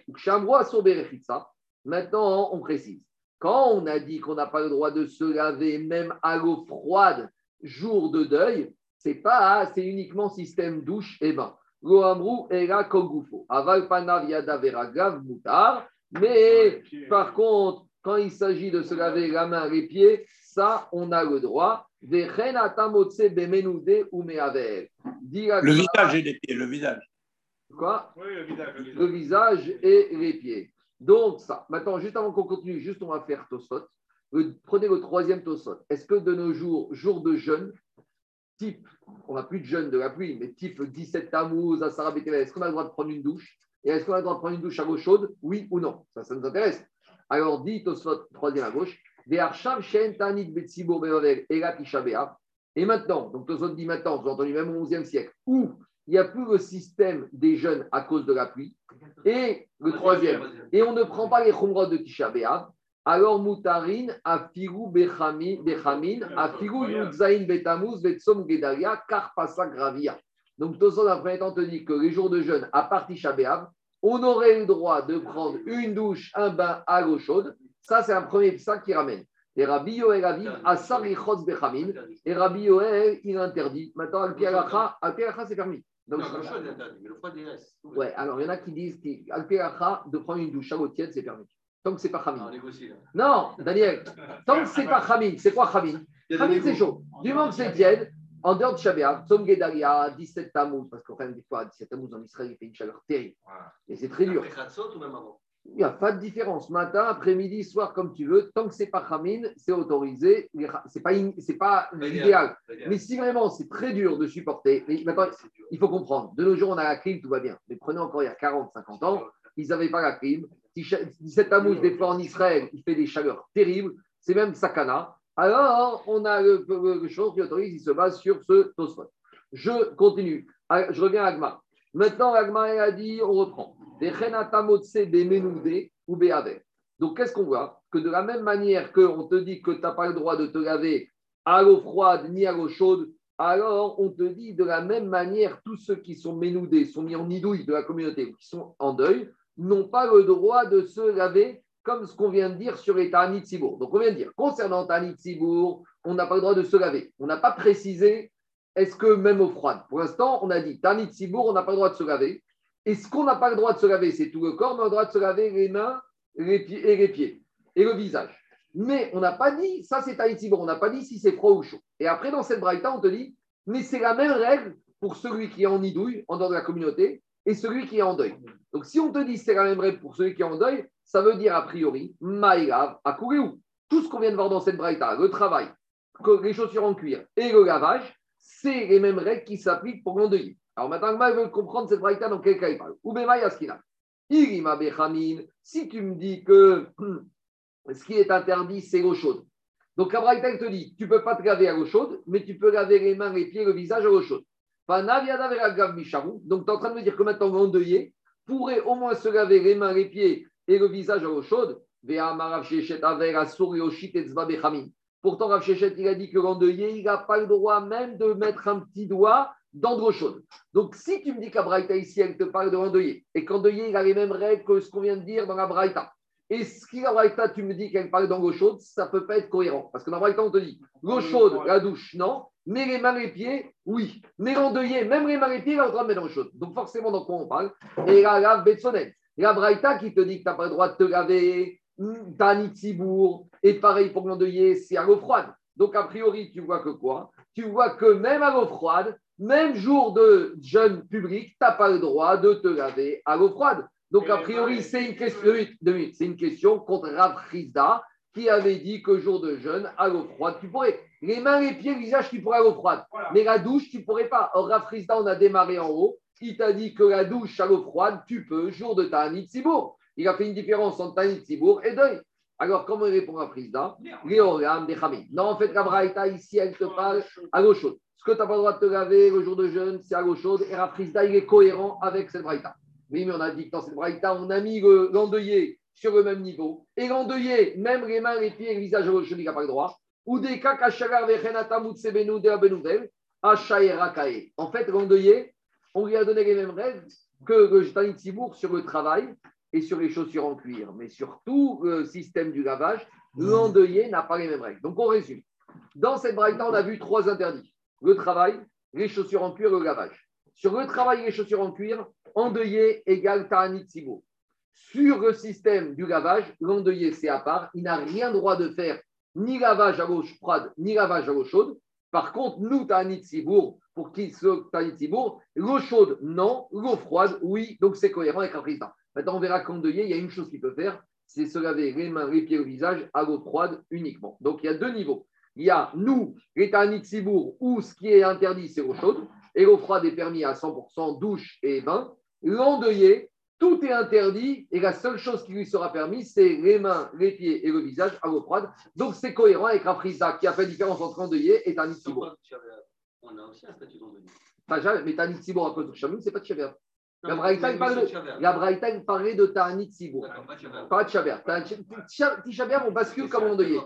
Maintenant, on précise. Quand on a dit qu'on n'a pas le droit de se laver même à l'eau froide jour de deuil, c'est pas, c'est uniquement système douche et bain. Loamrou era kogufo. Aval mutar. Mais par contre, quand il s'agit de se laver la main, les pieds, ça, on a le droit. Le visage et les pieds, le visage. Quoi? Oui, le visage. Le visage et les pieds. Donc, ça. Maintenant, juste avant qu'on continue, juste on va faire Tosot. Prenez le troisième Tosot. Est-ce que de nos jours, jour de jeûne, type, on n'a plus de jeûne de la pluie, mais type 17 Tammuz, à Sarah est-ce qu'on a le droit de prendre une douche? Et est-ce qu'on a le droit de prendre une douche à l'eau chaude? Oui ou non? Ça, ça nous intéresse. Alors, dit Tosfot, troisième à gauche, et maintenant, donc Tosfot dit maintenant, vous entendu même au XIe siècle, où il n'y a plus le système des jeunes à cause de la pluie. Et le troisième, et on ne prend pas les khumrot de Tisha alors Moutarin, Afigu Bechamin, Afigu Yudzain Betamuz, Betsom Gedalia, Karpasa Gravia. Donc, Toson, a premier temps, te dit que les jours de jeûne, à partir Shabéab, on aurait le droit de prendre une douche, un bain à l'eau chaude. Ça, c'est un premier sac qui ramène. Et Rabbi Yoel a dit Asarichos Bechamin. Et Rabbi Yoel, il interdit. Maintenant, Al-Pialacha, c'est permis. Donc, non, le chaud est interdit, mais le froid, il reste. Ouais, alors il y en a qui disent Al-Pialacha, de prendre une douche à l'eau tiède, c'est permis. Tant que c'est pas Khamin. Non, Daniel, tant que c'est pas Khamin, c'est quoi Khamin Khamin, c'est chaud. Du moment que c'est tiède, en dehors de Shabbat, Tzom Gedalia, 17 Tammuz, parce qu'en fait, des fois, 17 Tammuz en Israël, il fait une chaleur terrible. Et c'est très dur. ou même avant il n'y a pas de différence. Matin, après-midi, soir, comme tu veux. Tant que c'est pas Khamin, c'est autorisé. C'est pas, c'est pas idéal. Mais si vraiment c'est très dur de supporter, mais maintenant, il faut comprendre. De nos jours, on a la clim, tout va bien. Mais prenez encore il y a 40, 50 ans, ils n'avaient pas la clim. 17 Tammuz, des fois en Israël, il fait des chaleurs terribles, c'est même sakana. Alors, on a le, le, chose qui autorise, il se base sur ce tosfot. Je continue. Ah, je reviens à Agma. Maintenant, Agma a dit, on reprend. ou Donc, qu'est-ce qu'on voit? Que de la même manière qu'on te dit que tu n'as pas le droit de te laver à l'eau froide ni à l'eau chaude, alors on te dit de la même manière, tous ceux qui sont ménoudés, sont mis en nidouille de la communauté, qui sont en deuil, n'ont pas le droit de se laver comme ce qu'on vient de dire sur les Sibour. Donc on vient de dire, concernant Sibour, on n'a pas le droit de se laver. On n'a pas précisé, est-ce que même au froid? Pour l'instant, on a dit, Ta'anit Sibour, on n'a pas le droit de se laver. Et ce qu'on n'a pas le droit de se laver, c'est tout le corps, mais on a le droit de se laver les mains les pieds, et les pieds, et le visage. Mais on n'a pas dit, ça c'est Ta'anit Sibour, on n'a pas dit si c'est froid ou chaud. Et après, dans cette braïta, on te dit, mais c'est la même règle pour celui qui est en nidouille, en dehors de la communauté, et celui qui est en deuil. Donc, si on te dit c'est la même règle pour celui qui est en deuil, ça veut dire a priori, maïlav, à où Tout ce qu'on vient de voir dans cette braïta, le travail, les chaussures en cuir et le lavage, c'est les mêmes règles qui s'appliquent pour l'endeuil. Alors maintenant, je veut comprendre cette braïta dans quel cas il parle. Si tu me dis que ce qui est interdit, c'est l'eau chaude. Donc la braïta, te dit, tu ne peux pas te laver à l'eau chaude, mais tu peux laver les mains, les pieds, le visage à l'eau chaude. Donc, tu es en train de me dire que maintenant, l'endeuillé pourrait au moins se laver les mains, les pieds et le visage à l'eau chaude. Pourtant, Rav Shechet, il a dit que l'endeuillé, il n'a pas le droit même de mettre un petit doigt dans de l'eau chaude. Donc, si tu me dis qu'à ici, elle te parle de l'endeuillé, et qu'endeuillé, il a les mêmes règles que ce qu'on vient de dire dans la Braïta, et ce qui, la tu me dis qu'elle parle dans l'eau chaude, ça ne peut pas être cohérent. Parce que dans la on te dit l'eau chaude, la douche, non. Mais les mains et les pieds, oui. Mais l'endeuillé, même les mains et les pieds, il a le droit de mettre dans l'eau chaude. Donc forcément, dans quoi on parle? Et la la Betsonnet. La Braïta qui te dit que tu n'as pas le droit de te laver, Tanit Sibour, et pareil pour l'endeuillé, c'est à l'eau froide. Donc a priori, tu vois que quoi? Tu vois que même à l'eau froide, même jour de jeûne public, tu n'as pas le droit de te laver à l'eau froide. Donc a priori, c'est une question, c'est une question contre Rav qui avait dit que jour de jeûne, à l'eau froide, tu pourrais. Les mains, les pieds, le visage, tu pourrais à l'eau froide. Mais la douche, tu ne pourrais pas. Or, Rafrizda, on a démarré en haut. Il t'a dit que la douche à l'eau froide, tu peux, jour de ta Sibour. Il a fait une différence entre Tanit Sibour et deuil. Alors, comment il répond à Frisda? Non, en fait, la Braïta, ici, elle te parle à l'eau chaude. Ce que tu n'as pas le droit de te laver le jour de jeûne, c'est à l'eau chaude. Et Rafrizda, il est cohérent avec cette Braïta. Oui, mais on a dit que dans cette Braïta, on a mis l'endeuillé sur le même niveau. Et l'endeuillé, même les mains, les pieds et le visage, je n'y a pas le droit. Ou des En fait, l'endeuillé, on lui a donné les mêmes règles que le Tanit sur le travail et sur les chaussures en cuir. Mais sur tout le système du lavage, l'endeuillé n'a pas les mêmes règles. Donc on résume. Dans cette braïta, on a vu trois interdits le travail, les chaussures en cuir le lavage. Sur le travail et les chaussures en cuir, endeuillé égale Sibour. Sur le système du lavage, l'endeuillé, c'est à part. Il n'a rien droit de faire ni lavage à l'eau froide, ni lavage à l'eau chaude. Par contre, nous, Sibour, pour qui Tanit Sibour, l'eau chaude, non. L'eau froide, oui. Donc, c'est cohérent avec un président. Maintenant, on verra qu'endeuillé, il y a une chose qu'il peut faire, c'est se laver les mains, les pieds, le visage à l'eau froide uniquement. Donc, il y a deux niveaux. Il y a nous, les Tanit Sibour, où ce qui est interdit, c'est l'eau chaude, et l'eau froide est permis à 100%, douche et bain. L'endeuillé, tout est interdit, et la seule chose qui lui sera permise, c'est les mains, les pieds et le visage à l'eau froide. Donc c'est cohérent avec Rafriza, qui a fait différence entre endeuillé et Tanit. On a aussi un statut d'endeuillé. Mais Tanit Sibour, à cause de Chamou, c'est pas de Chaver. La Braïta, parlait de Ta'anit Sibour. Pas de Chaber. Tishaber, on bascule comme endeuillé.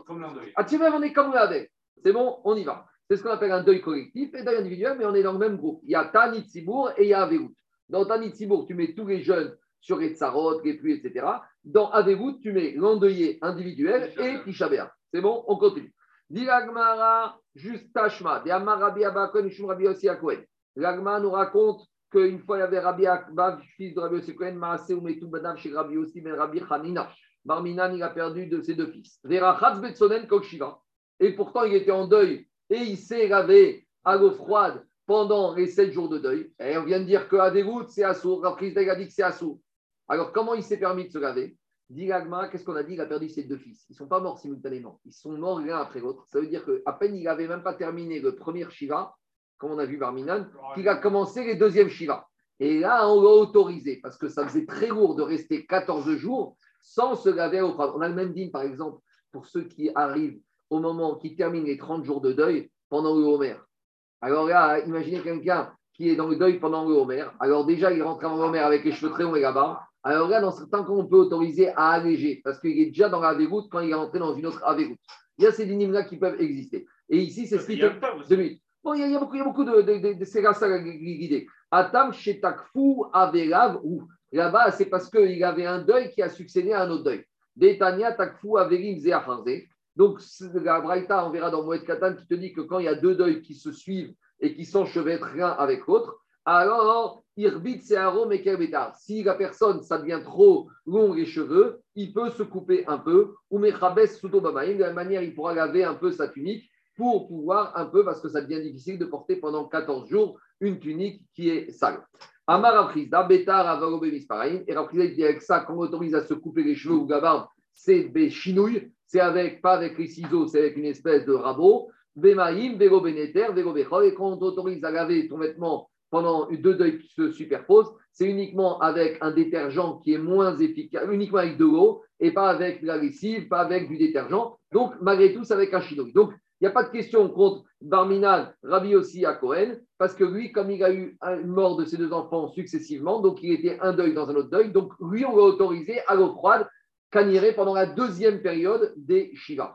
À Tishaber, on est comme avec. C'est bon, on y va. C'est ce qu'on appelle un deuil collectif et deuil individuel, mais on est dans le même groupe. Il y a Ta'anit Sibour et il y a Averout. Dans Ta'anit Sibour, tu mets tous les jeunes sur les tsarot, les pluies, etc. Dans Averout, tu mets l'endeuillé individuel et Tishaber. C'est bon, on continue. Dilagmara, juste Tashma. Rabbi Abakon, Rabbi aussi L'Agma nous raconte qu'une fois il y avait Rabbi Akba, fils de Rabbi Yossi Cohen, Maasé ou chez Rabbi Yossi Ben Rabbi Hanina. Barminan, il a perdu de ses deux fils. Verachatz Betsonen Kokshiva. Et pourtant, il était en deuil et il s'est lavé à l'eau froide pendant les sept jours de deuil. Et on vient de dire qu'à dégoût, c'est assourd. Rapris a dit que c'est assourd. Alors, comment il s'est permis de se laver Dit qu'est-ce qu'on a dit? Il a perdu ses deux fils. Ils ne sont pas morts simultanément. Ils sont morts l'un après l'autre. Ça veut dire qu'à peine il n'avait même pas terminé le premier Shiva, comme on a vu Barminan, qu'il a commencé les deuxièmes Shiva. Et là, on l'a autorisé parce que ça faisait très lourd de rester 14 jours sans se laver au On a le même dîme, par exemple, pour ceux qui arrivent au moment, qui terminent les 30 jours de deuil pendant le Homer. Alors là, imaginez quelqu'un qui est dans le deuil pendant le Homer. Alors déjà, il rentre en Homer avec les cheveux très longs et la barbe. Alors là, dans certains cas, on peut autoriser à alléger parce qu'il est déjà dans la déroute quand il est rentré dans une autre avéroute. Il y a ces dynimes-là qui peuvent exister. Et ici, c'est ce qui fait. Bon, il y, a, beaucoup, de, de, de, de c'est ça l'idée. Atam shetakfu averav ou. Là-bas, c'est parce qu'il avait un deuil qui a succédé à un autre deuil. Detania takfu averim Donc, la Braïta, on verra dans Moed Katan, qui te dit que quand il y a deux deuils qui se suivent et qui s'enchevêtrent l'un avec l'autre, alors, irbit arôme et Si la personne, ça devient trop long les cheveux, il peut se couper un peu, ou mechabes suto De la même manière, il pourra laver un peu sa tunique pour pouvoir un peu, parce que ça devient difficile de porter pendant 14 jours une tunique qui est sale. Amar Afrizda, Betar Avarobe Misparaim, et Afrizda dit avec ça, quand on autorise à se couper les cheveux ou gabarde, c'est des chinouilles, c'est avec, pas avec les ciseaux, c'est avec une espèce de rabot. Bemaïm, Vego Beneter, Vego Bechol, et quand on autorise à laver ton vêtement pendant deux deuils qui se superposent, c'est uniquement avec un détergent qui est moins efficace, uniquement avec de l'eau, et pas avec de la lessive, pas avec du détergent. Donc, malgré tout, c'est avec un chinouille. Donc, il n'y a pas de question contre Barminal, Rabbi aussi à Cohen, parce que lui, comme il a eu une mort de ses deux enfants successivement, donc il était un deuil dans un autre deuil, donc lui, on l'a autorisé à l'eau froide, caniré pendant la deuxième période des Shiva.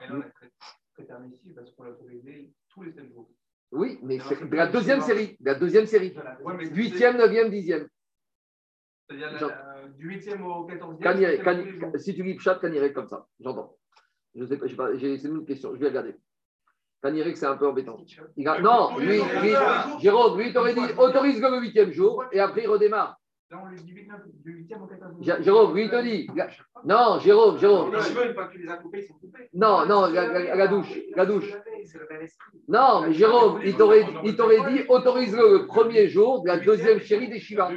parce qu'on l'a autorisé tous les 7 jours. Oui, mais c'est la deuxième série. La deuxième série. Huitième, neuvième, dixième. C'est-à-dire du huitième au quatorzième. Si tu lis chat, caniré comme ça. J'entends. Je sais pas, j'ai une question, je vais regarder. Taniré que c'est un peu embêtant. non, lui, lui, Jérôme, lui, t'aurait dit autorise le huitième jour et après il redémarre. Jérôme, lui, il te dit. Non, Jérôme, Jérôme. Non, non, la, douche. La douche. Non, mais Jérôme, il t'aurait dit autorise-le le premier jour de la deuxième chérie des Shiva.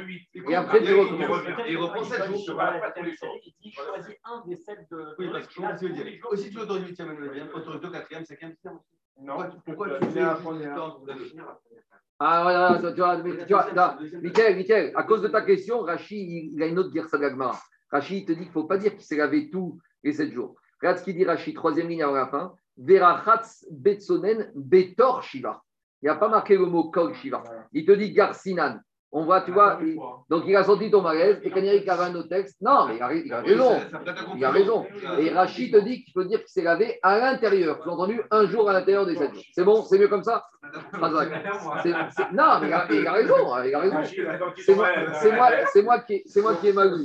Et après, tu recommences. Il reprend 7 jours. Il dit choisis un des 7 de. Oui, parce que Aussi, tu autorises le huitième, autorise le quatrième, cinquième, sixième. Non, pourquoi tu fais un ah voilà, tu vois, tu vois Michael, à cause de ta question, Rachid, il, a une autre guerre Sagagmara. Rachid te dit qu'il ne faut pas dire qu'il s'est lavé tous les sept jours. Regarde ce qu'il dit Rachid, troisième ligne avant la fin. Verachatz betsonen betor shiva. Il n'y a pas marqué le mot kol shiva. Il te dit garsinan. On voit, tu vois, donc il a sorti ton malaise et quand il avait un autre texte, non, mais il a, raison. Il a raison. Et Rachid te dit qu'il faut dire qu'il s'est lavé à l'intérieur. Tu as entendu Un jour à l'intérieur des sept jours. C'est bon C'est mieux comme ça Non, mais il a, raison. Il a raison. C'est moi, moi, qui, moi qui ai mal vu.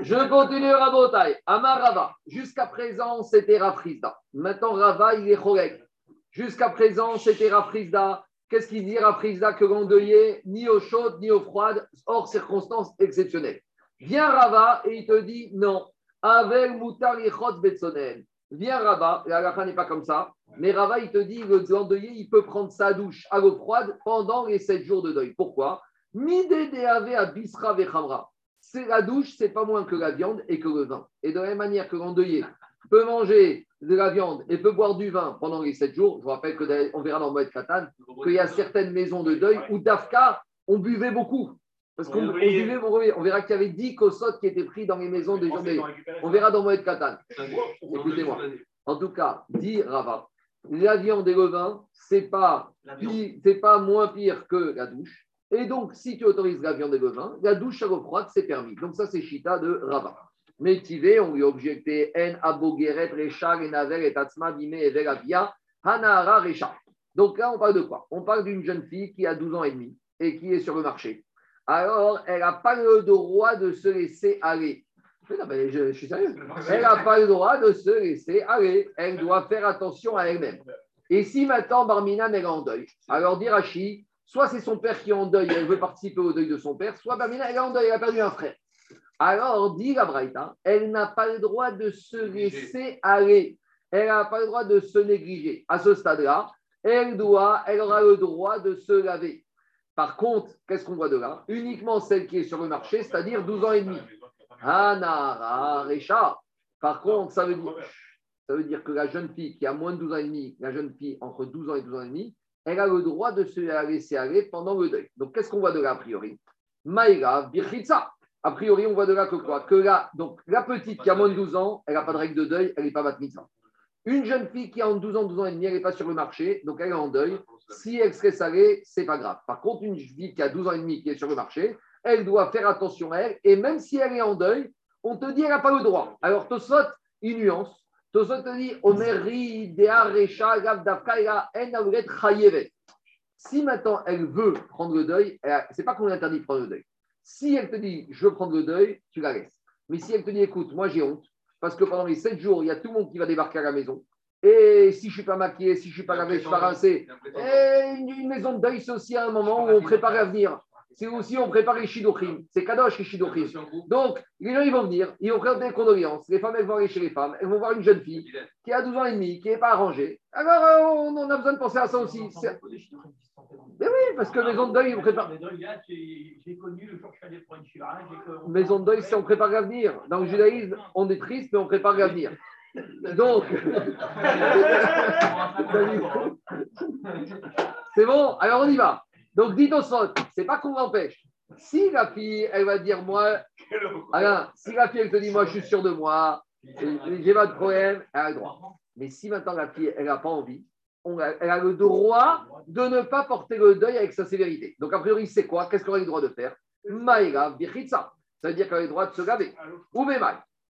Je continue Rabotai. Amar Rava. Jusqu'à présent, c'était Rafrizda. Maintenant, Rava, il est Chorek. Jusqu'à présent, c'était Rafrizda. Qu'est-ce qu'il dit Rafrizda que l'endeuillé, ni eau chaude, ni eau froide, hors circonstances exceptionnelles Viens Rava et il te dit non. Avec Moutar Yechot Betsonen. Viens Rava, la fin n'est pas comme ça, mais Rava il te dit que l'endeuillé il peut prendre sa douche à l'eau froide pendant les sept jours de deuil. Pourquoi? C'est la douche, c'est pas moins que la viande et que le vin. Et de la même manière que l'endeuillé peut manger de la viande et peut boire du vin pendant les 7 jours, je vous rappelle qu'on verra dans Moed Katan qu'il y a certaines maisons de deuil où Dafka, on buvait beaucoup. Parce qu'on buvait, on verra qu'il y avait 10 kosot qui étaient pris dans les maisons des gens On verra dans Moed Katan. Écoutez-moi. En tout cas, dit Rava, la viande et le vin, ce n'est pas, pas moins pire que la douche. Et donc, si tu autorises la viande et le vin, la douche à l'eau froide, c'est permis. Donc, ça, c'est Chita de Rava. Mais Tivé, on lui a objecté En Abogeret, Rechar, Enaver, et Tatsma, Bime, Everavia, Hanahara, Rechar. Donc là, on parle de quoi? On parle d'une jeune fille qui a 12 ans et demi et qui est sur le marché. Alors, elle n'a pas le droit de se laisser aller. non, mais je, suis sérieux. Elle n'a pas le droit de se laisser aller. Elle doit faire attention à elle-même. Et si maintenant Barmina est en deuil, alors dit Rachi, soit c'est son père qui est en deuil, elle veut participer au deuil de son père, soit Barmina est en deuil, elle a perdu un frère. Alors, dit la Braïta, elle n'a pas le droit de se laisser aller. Elle n'a pas le droit de se négliger. À ce stade-là, elle doit, elle aura le droit de se laver. Par contre, qu'est-ce qu'on voit de là? Uniquement celle qui est sur le marché, c'est-à-dire 12 ans et demi. Anara Recha. Par contre, ça veut, dire, ça veut dire que la jeune fille qui a moins de 12 ans et demi, la jeune fille entre 12 ans et 12 ans et demi, elle a le droit de se laisser aller pendant le deuil. Donc, qu'est-ce qu'on voit de là a priori? Maïra Birchitsa. A priori, on voit de là que quoi Que donc, la petite qui a moins de 12 ans, elle n'a pas de règle de deuil, elle n'est pas bat Une jeune fille qui a entre 12 ans, 12 ans et demi, elle n'est pas sur le marché, donc elle est en deuil. Si elle serait salée, ce n'est pas grave. Par contre, une fille qui a 12 ans et demi, qui est sur le marché, elle doit faire attention à elle. Et même si elle est en deuil, on te dit qu'elle n'a pas le droit. Alors, Tosot, une nuance. Tosot te dit Omeri, Si maintenant elle veut prendre le deuil, c'est pas qu'on interdit de prendre le deuil. Si elle te dit, je veux prendre le deuil, tu la laisses. Mais si elle te dit, écoute, moi j'ai honte, parce que pendant les sept jours, il y a tout le monde qui va débarquer à la maison. Et si je ne suis pas maquillé, si je ne suis pas lavé, je ne suis pas rincé. Et une maison de deuil, c'est aussi un moment où on prépare à venir c'est aussi on prépare les shidochim. C'est kadosh les shidochim. Donc, les gens ils vont venir, ils vont faire des condoléances. Les femmes, elles vont aller chez les femmes, elles vont voir une jeune fille qui a 12 ans et demi, qui n'est pas arrangée. Alors, euh, on, a besoin de penser à ça aussi. Mais oui, parce que maison de deuil, on prépare. Maison de deuil, c'est on prépare l'avenir. Dans le judaïsme, on est triste, mais on prépare l'avenir. Donc, c'est bon, alors on y va. Donc, au ce c'est pas qu'on l'empêche. Si la fille, elle va dire, moi, Alain, si la fille, elle te dit, moi, je suis sûr de moi, j'ai pas de problème, elle a le droit. Mais si maintenant la fille, elle n'a pas envie, elle a le droit de ne pas porter le deuil avec sa sévérité. Donc, a priori, c'est quoi? Qu'est-ce qu'elle a le droit de faire? Maïra Birchitsa. Ça veut dire qu'elle a le droit de se laver. Ou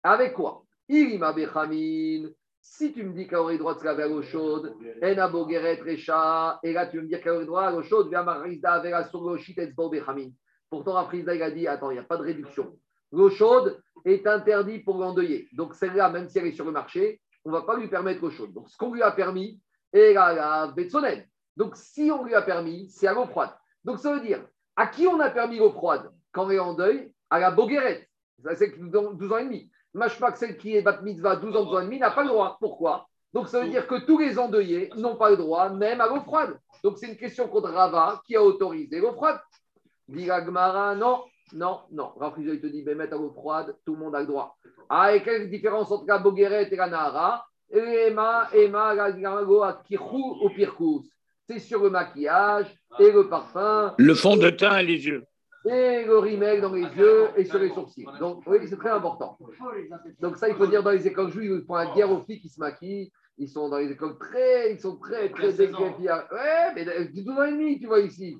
Avec quoi? Irima Bechamin. Si tu me dis qu'elle aurait le droit de se laver à l'eau chaude, et là tu veux me dire qu'elle aurait le droit à l'eau chaude, Pourtant, il a dit Attends, il n'y a pas de réduction. L'eau chaude est interdite pour l'endeuiller. Donc, celle-là, même si elle est sur le marché, on ne va pas lui permettre l'eau chaude. Donc, ce qu'on lui a permis, est la Betsonène. Donc, si on lui a permis, c'est à l'eau froide. Donc, ça veut dire à qui on a permis l'eau froide quand on est en deuil? À la Boguerette. Ça, c'est 12 ans et demi. Mashpak, celle qui est bat mitzvah 12 ans, 12 ans et demi, n'a pas le droit. Pourquoi? Donc ça veut dire que tous les endeuillés n'ont pas le droit, même à l'eau froide. Donc c'est une question contre Rava qui a autorisé l'eau froide. Gmara, non, non, non. il te dit, ben, mettre à l'eau froide, tout le monde a le droit. Ah, et quelle différence entre la Bogueret et la Nahara la ou Pirkous. C'est sur le maquillage et le parfum. Le fond de teint et les yeux et le rimel dans les yeux et sur les sourcils. Donc, oui, c'est très important. Donc, ça, il faut dire dans les écoles juives, ils font la guerre aux filles qui se maquillent. Ils sont dans les écoles très, ils sont très, très déguisés. Ouais, mais du 12 ans et demi, tu vois ici.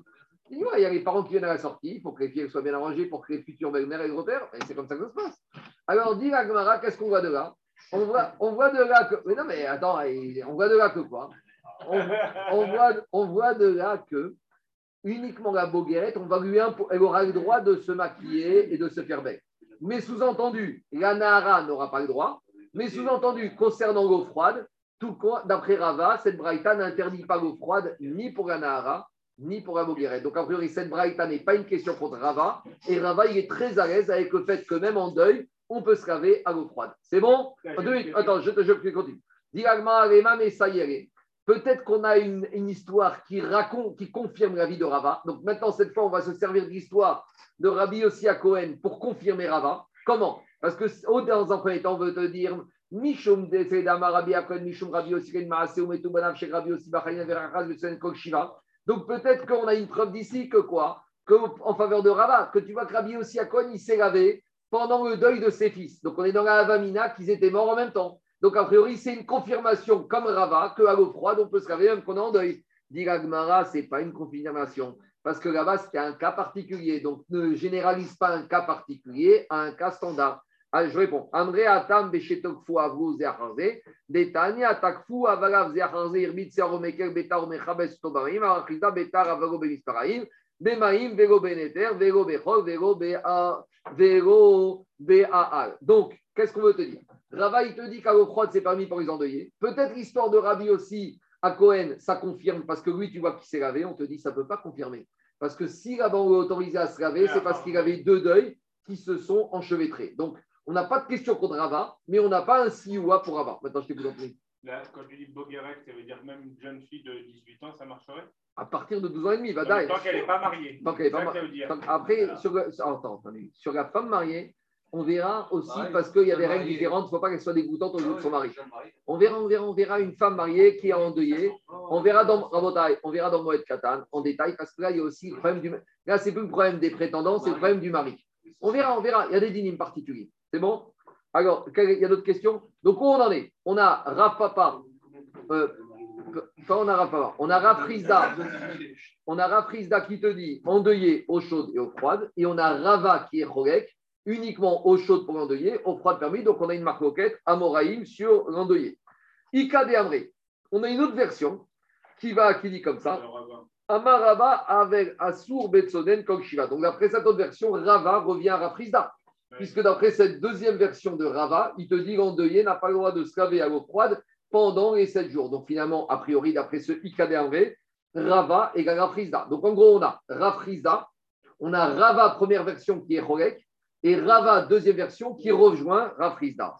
Il y a les parents qui viennent à la sortie, il faut que les filles soient bien arrangées pour que les futures belles-mères aient le repère. Et c'est comme ça que ça se passe. Alors, dit la Gemara, qu'est-ce qu'on voit de là? On voit, on voit de là que. Mais non, mais attends, on voit de là que quoi? On, on, voit, on voit de là que uniquement la boguette, on va lui elle aura le droit de se maquiller et de se faire belle. Mais sous-entendu, la Nahara n'aura pas le droit. Mais sous-entendu, concernant l'eau froide, tout d'après Rava, cette braïta n'interdit pas l'eau froide ni pour la Nahara, ni pour la boguerette. Donc, a priori, cette braïta n'est pas une question contre Rava. Et Rava, il est très à l'aise avec le fait que même en deuil, on peut se laver à l'eau froide. C'est bon? Attends, je te je continue. Diagma, et Peut-être qu'on a une, histoire qui raconte, qui confirme la vie de Rava. Donc maintenant, cette fois, on va se servir de l'histoire de Rabbi aussi à Cohen pour confirmer Rava. Comment? Parce que dans un premier temps, on veut te dire Mishum Rabbi Akon, Mishum Rabbi Rabbi. Donc peut-être qu'on a une preuve d'ici que quoi? Que, En faveur de Rava, que tu vois que Rabbi Ossi Akon, il s'est lavé pendant le deuil de ses fils. Donc on est dans la Avamina qu'ils étaient morts en même temps. Donc a priori, c'est une confirmation comme Rava qu'à l'eau froide, on peut se laver même qu'on est en deuil. Dit ce n'est pas une confirmation. Parce que là-bas, c'était un cas particulier. Donc, ne généralise pas un cas particulier à un cas standard. Ah, je réponds. André Atam Beshetokfu Avru Zeacharze, Detani Atakfu Avalav Zeacharze, Irbit Searomeker Betar Mechabes Tobarim, Arachida Betar Avalo Bemisparaim, Bemaim, Vego Beneter, Vego Bechol, Vego Beaal. Donc, qu'est-ce qu'on veut te dire? Rava, il te dit qu'à l'eau froide, c'est permis pour les endeuillés. Peut-être l'histoire de Rabbi aussi, à Cohen, ça confirme parce que lui, tu vois qu'il s'est lavé, on te dit ça ne peut pas confirmer. Parce que si on l'a autorisé à se laver, c'est parce qu'il avait deux deuils qui se sont enchevêtrés. Donc, on n'a pas de question contre Rava, mais on n'a pas un sioua pour Rava. Maintenant, je t'écoute en Là, quand tu dis Boguerec, ça veut dire même une jeune fille de 18 ans, ça marcherait? À partir de 12 ans et demi, va Tant qu'elle n'est pas mariée. Tant qu'elle n'est pas mariée. Après, sur, attends, sur la femme mariée, on verra aussi, parce qu'il y a des règles différentes, il ne faut pas qu'elle soit dégoûtante au lieu de son mari. On verra, on verra, on verra une femme mariée qui est endeuillée. On verra dans on verra dans Moed Katan en détail, parce que là, il y a aussi le problème du. Là, c'est plus le problème des prétendants, c'est le problème du mari. On verra, on verra. Il y a des dynimes particuliers. C'est bon? Alors, il y a d'autres questions? Donc, où on en est? On a Rafapa. Euh, on a Rafapa. On a Rafrizda. On a Rafrizda qui te dit endeuillé eau chaude et eau froide. Et on a Rava qui est Chorek uniquement eau chaude pour l'endeuiller, eau froide permis. Donc, on a une marque roquette, Amoraïm, sur l'endeuillé. Ika de Amré. On a une autre version qui, va, qui dit comme ça. Amaraba avec Asur Betsonen Shiva. Donc, d'après cette autre version, Rava revient à Rafrizda. Puisque d'après cette deuxième version de Rava, il te dit l'endeuillé n'a pas le droit de se laver à l'eau froide pendant les sept jours. Donc, finalement, a priori, d'après ce Ika de Amré, Rava égale Rafrizda. Donc, en gros, on a Rafrizda, on a Rava, première version qui est Chorek, et Rava, deuxième version, qui rejoint Rafrizda.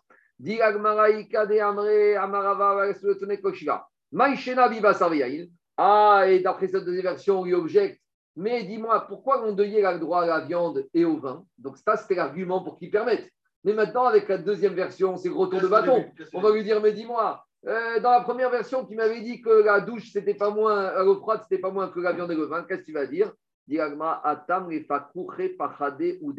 Ah, et d'après cette deuxième version, on lui objecte. Mais dis-moi, pourquoi on deuillait le droit à la viande et au vin? Donc, ça, c'était l'argument pour qu'il permette. Mais maintenant, avec la deuxième version, c'est le retour de bâton. On va lui dire, mais dis-moi, euh, dans la première version, tu m'avais dit que la douche, c'était pas moins, l'eau froide, c'était pas moins que la viande et le vin. Qu'est-ce que tu vas dire? Atam ou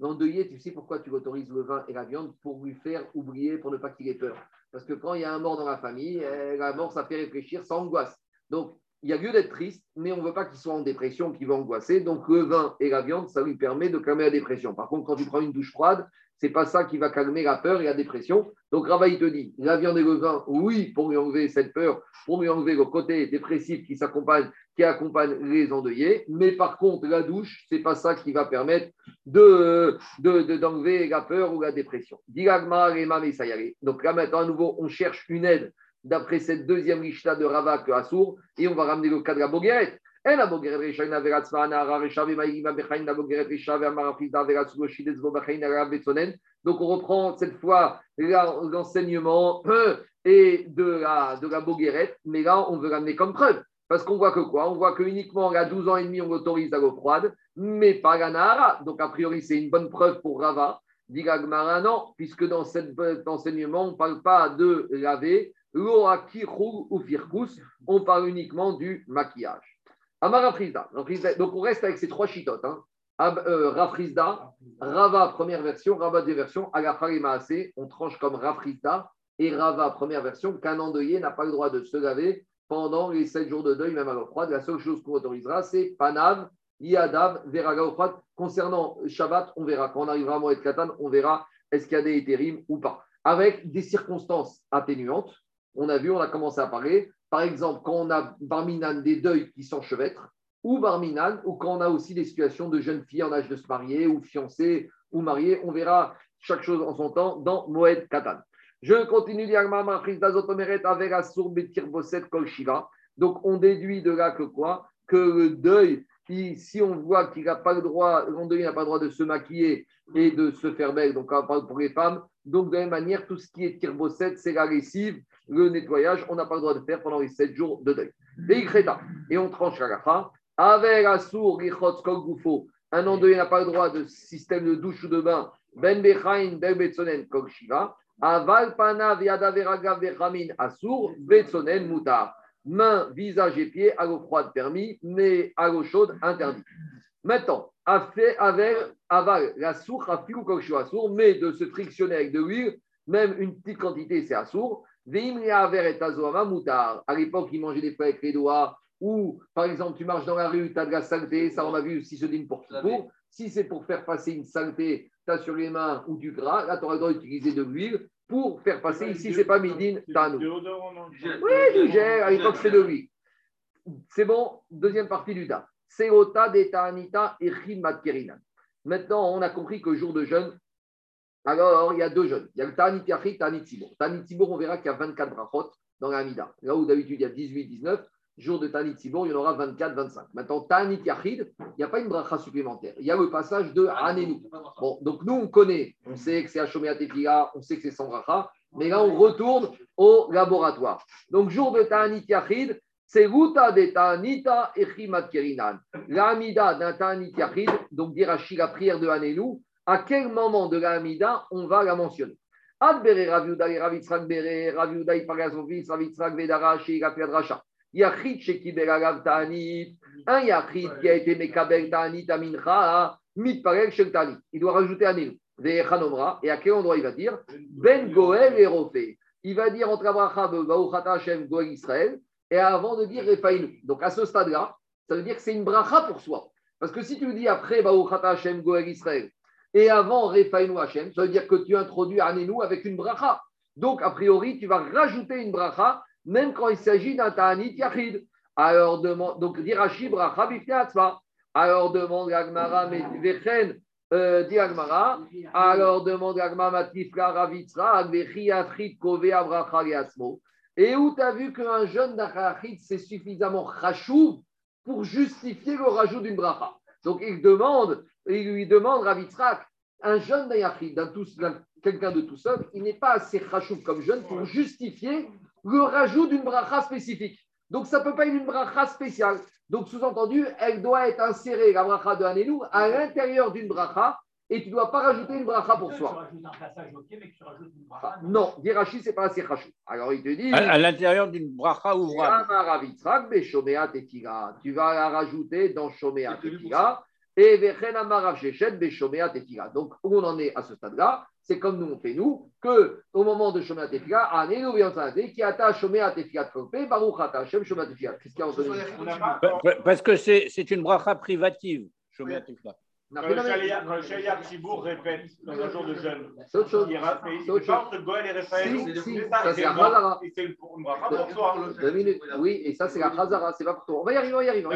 L'endeuillé, tu sais pourquoi tu autorises le vin et la viande Pour lui faire oublier, pour ne pas qu'il ait peur. Parce que quand il y a un mort dans la famille, eh, la mort, ça fait réfléchir, ça angoisse. Donc, il y a lieu d'être triste, mais on ne veut pas qu'il soit en dépression, qu'il va angoisser. Donc, le vin et la viande, ça lui permet de calmer la dépression. Par contre, quand tu prends une douche froide, c'est pas ça qui va calmer la peur et la dépression. Donc Rava, il te dit, la viande et le vin, oui, pour lui enlever cette peur, pour lui enlever le côté dépressif qui s'accompagne, qui accompagne les endeuillés. Mais par contre, la douche, c'est pas ça qui va permettre de, d'enlever la peur ou la dépression. Donc là, maintenant, à nouveau, on cherche une aide d'après cette deuxième lista de Rava que Assour, et on va ramener le cas de la. Donc on reprend cette fois l'enseignement de la, de la Bogueret, mais là on veut l'amener comme preuve. Parce qu'on voit que quoi? On voit que uniquement à 12 ans et demi, on autorise la l'eau froide, mais pas la Nahara. Donc a priori, c'est une bonne preuve pour Rava. Dit non, puisque dans cet enseignement, on ne parle pas de laver, l'eau ou firkus, on parle uniquement du maquillage. Donc on reste avec ces trois chitotes. Hein. Euh, Rafrizda, Rava, première version, Rava, deuxième version, Maase, on tranche comme Rafrizda, et Rava, première version, qu'un endeuillé n'a pas le droit de se laver pendant les sept jours de deuil, même à l'eau froide. La seule chose qu'on autorisera, c'est Panav, Yadav, Veraga froide. Concernant Shabbat, on verra. Quand on arrivera à Moed Katan, on verra est-ce qu'il y a des éthérimes ou pas. Avec des circonstances atténuantes, on a vu, on a commencé à parler. Par exemple, quand on a Barminan des deuils qui s'enchevêtrent, ou Barminan, ou quand on a aussi des situations de jeunes filles en âge de se marier, ou fiancées, ou mariées, on verra chaque chose en son temps dans Moed Katan. Je continue Donc on déduit de là que quoi? Que le deuil, si on voit qu'il n'a pas le droit, n'a pas le droit de se maquiller et de se faire belle, donc pour les femmes, donc, de la même manière, tout ce qui est tirbosset, c'est la lessive, le nettoyage, on n'a pas le droit de faire pendant les 7 jours de deuil. Et on tranche la gafa. Avec Assour, Goufo, un endeuillé n'a pas le droit de système de douche ou de bain, Ben Bechain, Ben Betsonen, Shiva. Aval pana viadaveraga vechamin asur, betsonen mutar. Main, visage et pieds, à l'eau froide permis, mais à l'eau chaude interdit. Maintenant, a fait avec aval la source a ou assour, mais de se frictionner avec de l'huile, même une petite quantité, c'est assour. À l'époque, ils mangeaient des feuilles avec les doigts, ou par exemple, tu marches dans la rue, tu as de la saleté, ça on a vu si se dit pour pour. Si c'est pour faire passer une saleté, tu as sur les mains ou du gras, là tu auras le droit d'utiliser de l'huile pour faire passer. Ici, c'est pas midin, tanou. Oui, du gel, à l'époque, c'est de l'huile. C'est bon, deuxième partie du da. Seota de Ta'anita et. Maintenant, on a compris que jour de jeûne, alors il y a deux jeûnes. Il y a le Ta'anit Yachid, Ta'anit Tibour. Ta'anit Tibour, on verra qu'il y a 24 brachot dans la Hamida. Là où d'habitude il y a 18, 19, jour de Ta'anit Tibour, il y en aura 24, 25. Maintenant, Ta'anit Yachid, il n'y a pas une bracha supplémentaire. Il y a le passage de Hanenu. Bon, donc nous, on connaît, on sait que c'est Hachomea Tefila, on sait que c'est sans bracha, mais là, on retourne au laboratoire. Donc, jour de Ta'anit Yachid, c'est Ruta de Ta'anita Echimat Kerinan. L'Amida d'un Ta'anit Yachid, donc dire la prière de Hanenu, à quel moment de l'Amida on va la mentionner Adbere Raviuda et Ravitzrak Bere, Raviuda et Pagazovitz, Ravitzrak Vedara, Shira Racha. Yachid Shekibel Agav Ta'anit, un Yachid qui a été Mekabel Ta'anit Amincha, Mitparel Shel Ta'anit. Il doit rajouter Hanenu. Vechanomra, et à quel endroit il va dire? Ben Goel et Rofé. Il va dire entre Abraham, Baouchata Hashem, Goel Israël, et avant de dire Refaïnu. Donc à ce stade-là, ça veut dire que c'est une bracha pour soi. Parce que si tu dis après Baouchata Hashem Goel Israël et avant Refaïnu Hashem, ça veut dire que tu introduis Anenu avec une bracha. Donc a priori, tu vas rajouter une bracha même quand il s'agit d'un Ta'anit Yachid. Alors demande, donc Dirachi bracha bifneatzma. Alors demande Agmara, mais Vechen, euh, dit Agmara, alors demande Agmara Matifla Ravitra, Vechiatrit Kove Abracha Yatsmo. Et où tu as vu qu'un jeune d'Achachit, c'est suffisamment rachou pour justifier le rajout d'une bracha? Donc il demande, il lui demande Ravitzrak, un jeune d'Achachit, quelqu'un de tout seul, il n'est pas assez rachou comme jeune pour justifier le rajout d'une bracha spécifique. Donc ça ne peut pas être une bracha spéciale. Donc sous-entendu, elle doit être insérée, la bracha de Hanenou, à l'intérieur d'une bracha et tu ne dois pas rajouter une bracha pour soi. Tu un passage ok, mais que tu rajoutes une bracha. Non, Dirachi, ce n'est pas assez rachou. Alors il te dit. À, l'intérieur d'une bracha ouvrable. Tu vas la rajouter dans Shomea Tefila. Et. Donc où on en est à ce stade-là c'est comme nous on fait nous, que au moment de Shomea Tefila, Vianzade, qui attache Shomea Tefila Trompé, Baruch Hashem Shomea Tefila. Qu'est-ce qu'il y a Parce que c'est une bracha privative, Shomea Tefila. Quand le Shayar Tibour répète dans un jour de jeûne, c'est autre chose. Entre Goël et Raphaël. Ça, c'est la c'est une bracha pour toi. Deux minutes. Oui, et ça, c'est la Khazara. C'est pas pour toi. On va y arriver, on va y arriver.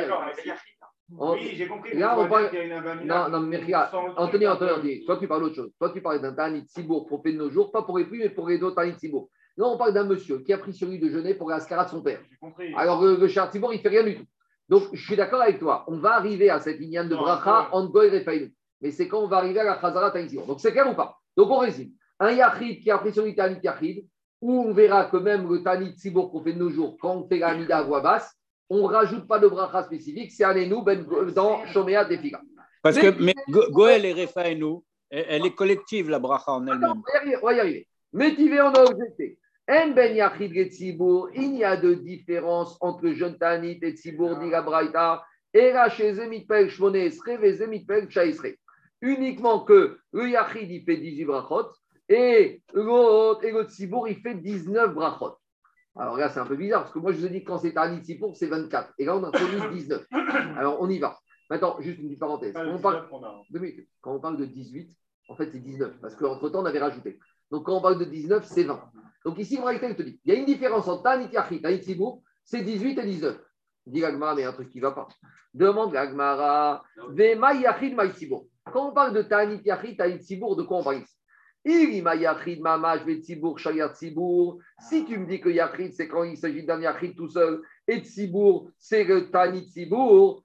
Oui, j'ai compris. Là, on parle. Non, non, mais regarde, Anthony, Anthony, toi, tu parles d'autre chose. Toi, tu parles d'un Tanit Sibour pour de nos jours, pas pour les prix, mais pour les autres Tanit Sibour. Là, on parle d'un monsieur qui a pris sur lui de jeûner pour l'ascara de son père. Alors, le, le Char Sibour, il ne fait rien du tout. Donc, je suis d'accord avec toi. On va arriver à cette lignane de bracha en Goy et Mais c'est quand on va arriver à la Khazara Tanit. Donc, c'est clair ou pas? Donc, on résume. Un Yachid qui a pris sur lui Tanit Yachid, où on verra que même le Tanit Sibour qu'on fait de nos jours, quand on fait la Mida à voix basse, on ne rajoute pas de bracha spécifique, c'est Anenou ben, dans Shomea Defiga. Parce que mais Goël et Refaenu, elle est collective, la bracha en elle-même. On va y arriver. Métivé, on a objecté. En ben yachid et tzibour, il y a de différence entre jeune Tanit et tzibour, dit la braïta, et la chez Zemitpel Shmone Esre, et Zemitpel Chaisre. Uniquement que le yachid, il fait 18 brachot, et l'autre, et le tzibour, il fait 19 brachot. Alors là, c'est un peu bizarre, parce que moi, je vous ai dit que quand c'est un pour c'est 24. Et là, on a introduit 19. Alors, on y va. Maintenant, juste une petite parenthèse. Quand on, parle, quand on parle de 18, en fait, c'est 19. Parce qu'entre-temps, on avait rajouté. Donc, quand on parle de 19, c'est 20. Donc, ici, en réalité, je te dis, il y a une différence entre Tanit Yachid, Tanit Sibour, c'est 18 et 19. Dit l'Agmara, mais il y a un truc qui ne va pas. Demande l'Agmara, Vema Yachid Maïsibour. Quand on parle de Tanit Yachid, Tanit Sibour, de quoi on parle ici? Si tu me dis que Yachid, c'est quand il s'agit d'un Yachid tout seul, et Tzibour, c'est le Tani Tzibour,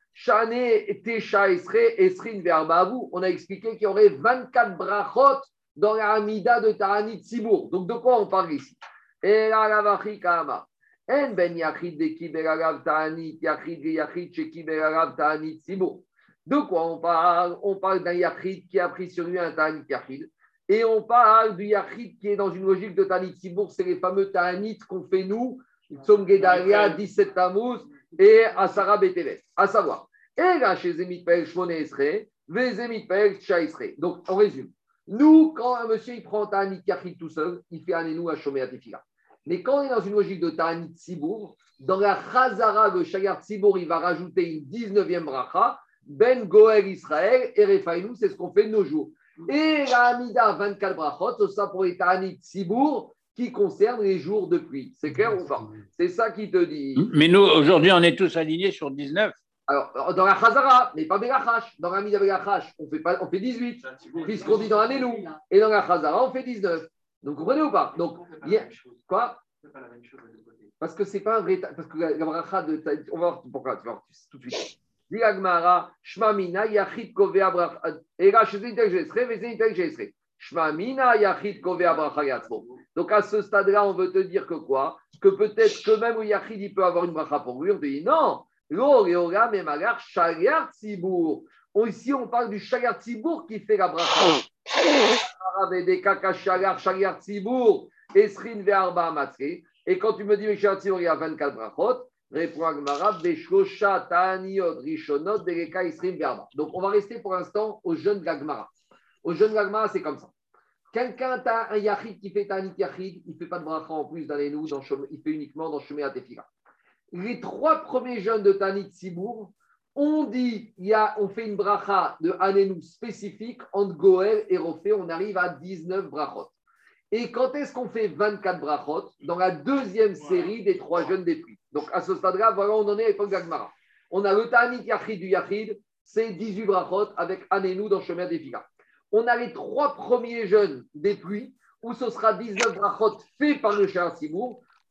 on a expliqué qu'il y aurait 24 brachot dans la Hamida de Tani Tzibour. Donc de quoi on parle ici? Et là, la. En ben Yachid de Kiberagav Tani, Yachid de Yachid, chez Kiberagav Tani Tzibour. De quoi on parle? On parle d'un Yachid qui a pris sur lui un Tani Yachid Et on parle du Yachid qui est dans une logique de Tanit Sibour, c'est les fameux Tanit qu'on fait nous, Tzom Gedalia, 17 Tammuz et Asara Betevet. À savoir, et là chez Zemit Pel Shmone Esre, Vezemit Pel Isre. Donc, on résume. Nous, quand un monsieur il prend Tanit Yachid tout seul, il fait Anenou à Tefila. Mais quand on est dans une logique de Tanit Sibour, dans la Chazara, le Shayar Sibour, il va rajouter une 19e bracha, Ben Goel Israël et Refaïnou, c'est ce qu'on fait de nos jours. Et la Amida 24 brachot, ça pour les Tanit Sibour qui concerne les jours de pluie. C'est clair ou pas? C'est ça qui te dit. Mais nous, aujourd'hui, on est tous alignés sur 19. Alors, dans la Chazara, mais pas Belachash. Dans la Mida Belachash, on fait, pas, on fait 18, puisqu'on dit dans la Nénou. Et dans la Chazara, on fait 19. Donc, vous comprenez ou pas? Donc, quoi? Parce que c'est pas un vrai. Parce que la, bracha de. On va voir pourquoi, tu vas voir tout de suite. Diagmara, Shmamina, Bracha Yatzmo. Donc à ce stade-là, on veut te dire que quoi? Que peut-être que même Yachid, il peut avoir une bracha pour lui. On dit non. Ici, on parle du qui fait la bracha. Et quand tu me dis, Sibour, il y a 24 brachot, répond Agmara, Donc, on va rester pour l'instant au jeune Gagmara. Au jeune Gagmara, c'est comme ça. Quelqu'un a un yachid qui fait un yachid, il ne fait pas de bracha en plus dans les nous, il fait uniquement dans Shemé Tefila. Les trois premiers jeunes de Tanit Sibour, on dit, il y a, on fait une bracha de Anenou spécifique entre Goël et Rofé, on arrive à 19 brachot. Et quand est-ce qu'on fait 24 brachot? Dans la deuxième série des trois jeunes des prix. Donc à ce stade-là, voilà, on en est à l'époque d'Agmara. On a le Tanit Yachid du Yachid, c'est 18 brachot avec Anenou dans Chemin des Figas on a les trois premiers jeunes des pluies, où ce sera 19 brachot faits par le Shah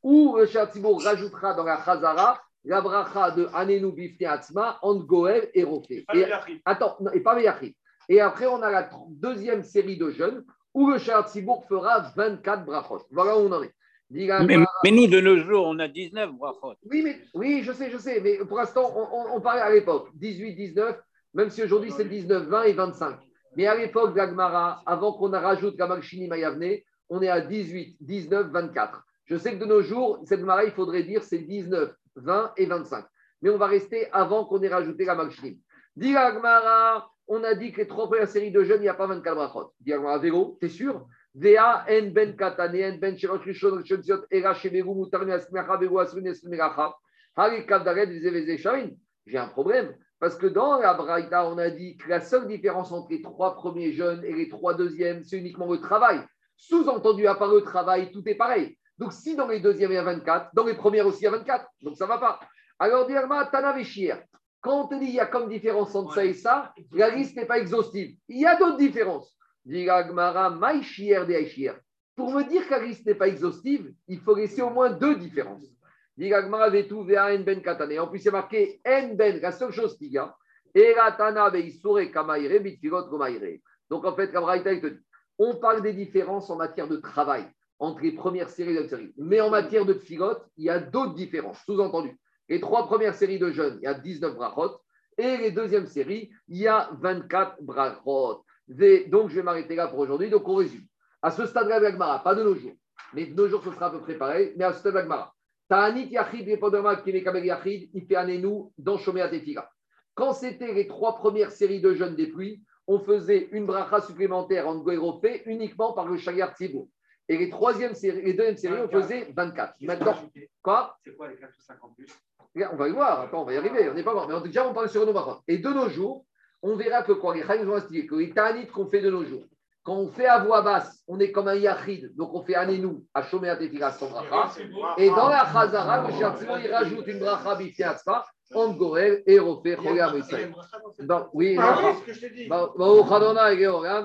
où le Shah rajoutera dans la Chazara la bracha de Anenu Bifne Atzma, Goel et Rofé. Et, attends, et pas Yachid. Et après, on a la deuxième série de jeunes, où le Shah fera 24 brachot. Voilà où on en est. Mais, nous, de nos jours, on a 19 brachot. Oui, mais, oui, je sais, je sais, mais pour l'instant, on, on, parlait à l'époque 18, 19, même si aujourd'hui c'est 19, 20 et 25. Mais à l'époque d'Agmara, avant qu'on rajoute Gamalchini Mayavne, on est à 18, 19, 24. Je sais que de nos jours, cette Gemara, il faudrait dire c'est 19, 20 et 25. Mais on va rester avant qu'on ait rajouté Gamalchini. Dit Agmara, on a dit que les trois premières séries de jeunes, il n'y a pas 24 brachot. Dit Agmara, Vélo, t'es sûr? Vea en ben katane, en ben shirosh rishon, rishon ziot, era shebegu, mutarne, asmecha, begu, asrun, esmecha. Hari kavdaret, vizeveze shain. J'ai un problème. Parce que dans la Braïta, on a dit que la seule différence entre les trois premiers jeunes et les trois deuxièmes, c'est uniquement le travail. Sous-entendu, à part le travail, tout est pareil. Donc, si dans les deuxièmes, il y a 24, dans les premières aussi, il y a 24. Donc, ça ne va pas. Alors, Dirma, Tanaveshir, quand on te dit qu'il y a comme différence entre ça et ça, la liste n'est pas exhaustive. Il y a d'autres différences. Pour me dire que n'est pas exhaustive, il faut laisser au moins deux différences. En plus, c'est marqué En ben, la seule chose qu'il y a. Donc, en fait, on parle des différences en matière de travail entre les premières séries les séries. Mais en matière de figote, il y a d'autres différences. Sous-entendu, les trois premières séries de jeunes, il y a 19 brachot. Et les deuxièmes séries, il y a 24 brachot. Donc, je vais m'arrêter là pour aujourd'hui. Donc, on résume. À ce stade-là, pas de nos jours. Mais de nos jours, ce sera à peu près pareil. Mais à ce stade-là, Ta'anit Yachid, Yachid, Anenou dans Shomea Tefila. Quand c'était les trois premières séries de jeunes des pluies, on faisait une bracha supplémentaire en Goérofé uniquement par le Shagar Tzibou. Et les, troisième séries, les deuxièmes séries, on faisait 24. Maintenant, quoi? C'est quoi les 4 ou 5 en plus? On va y voir, attends, on va y arriver, on n'est pas mort. Mais déjà, on parle sur nos brachas. Et de nos jours, on verra que quoi Les Chaïs vont expliquer que les Ta'anit qu'on fait de nos jours, quand on fait à voix basse, on est comme un yachid, donc on fait anénou à Shomer Tefila sans bracha. Et dans la chazara, le Shabbat, il rajoute une bracha bifiatzpa, en Gorel et refait Choyam Israël. Oui, ce que je t'ai dit.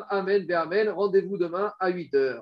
Amen, Amen. Rendez-vous demain à 8 h.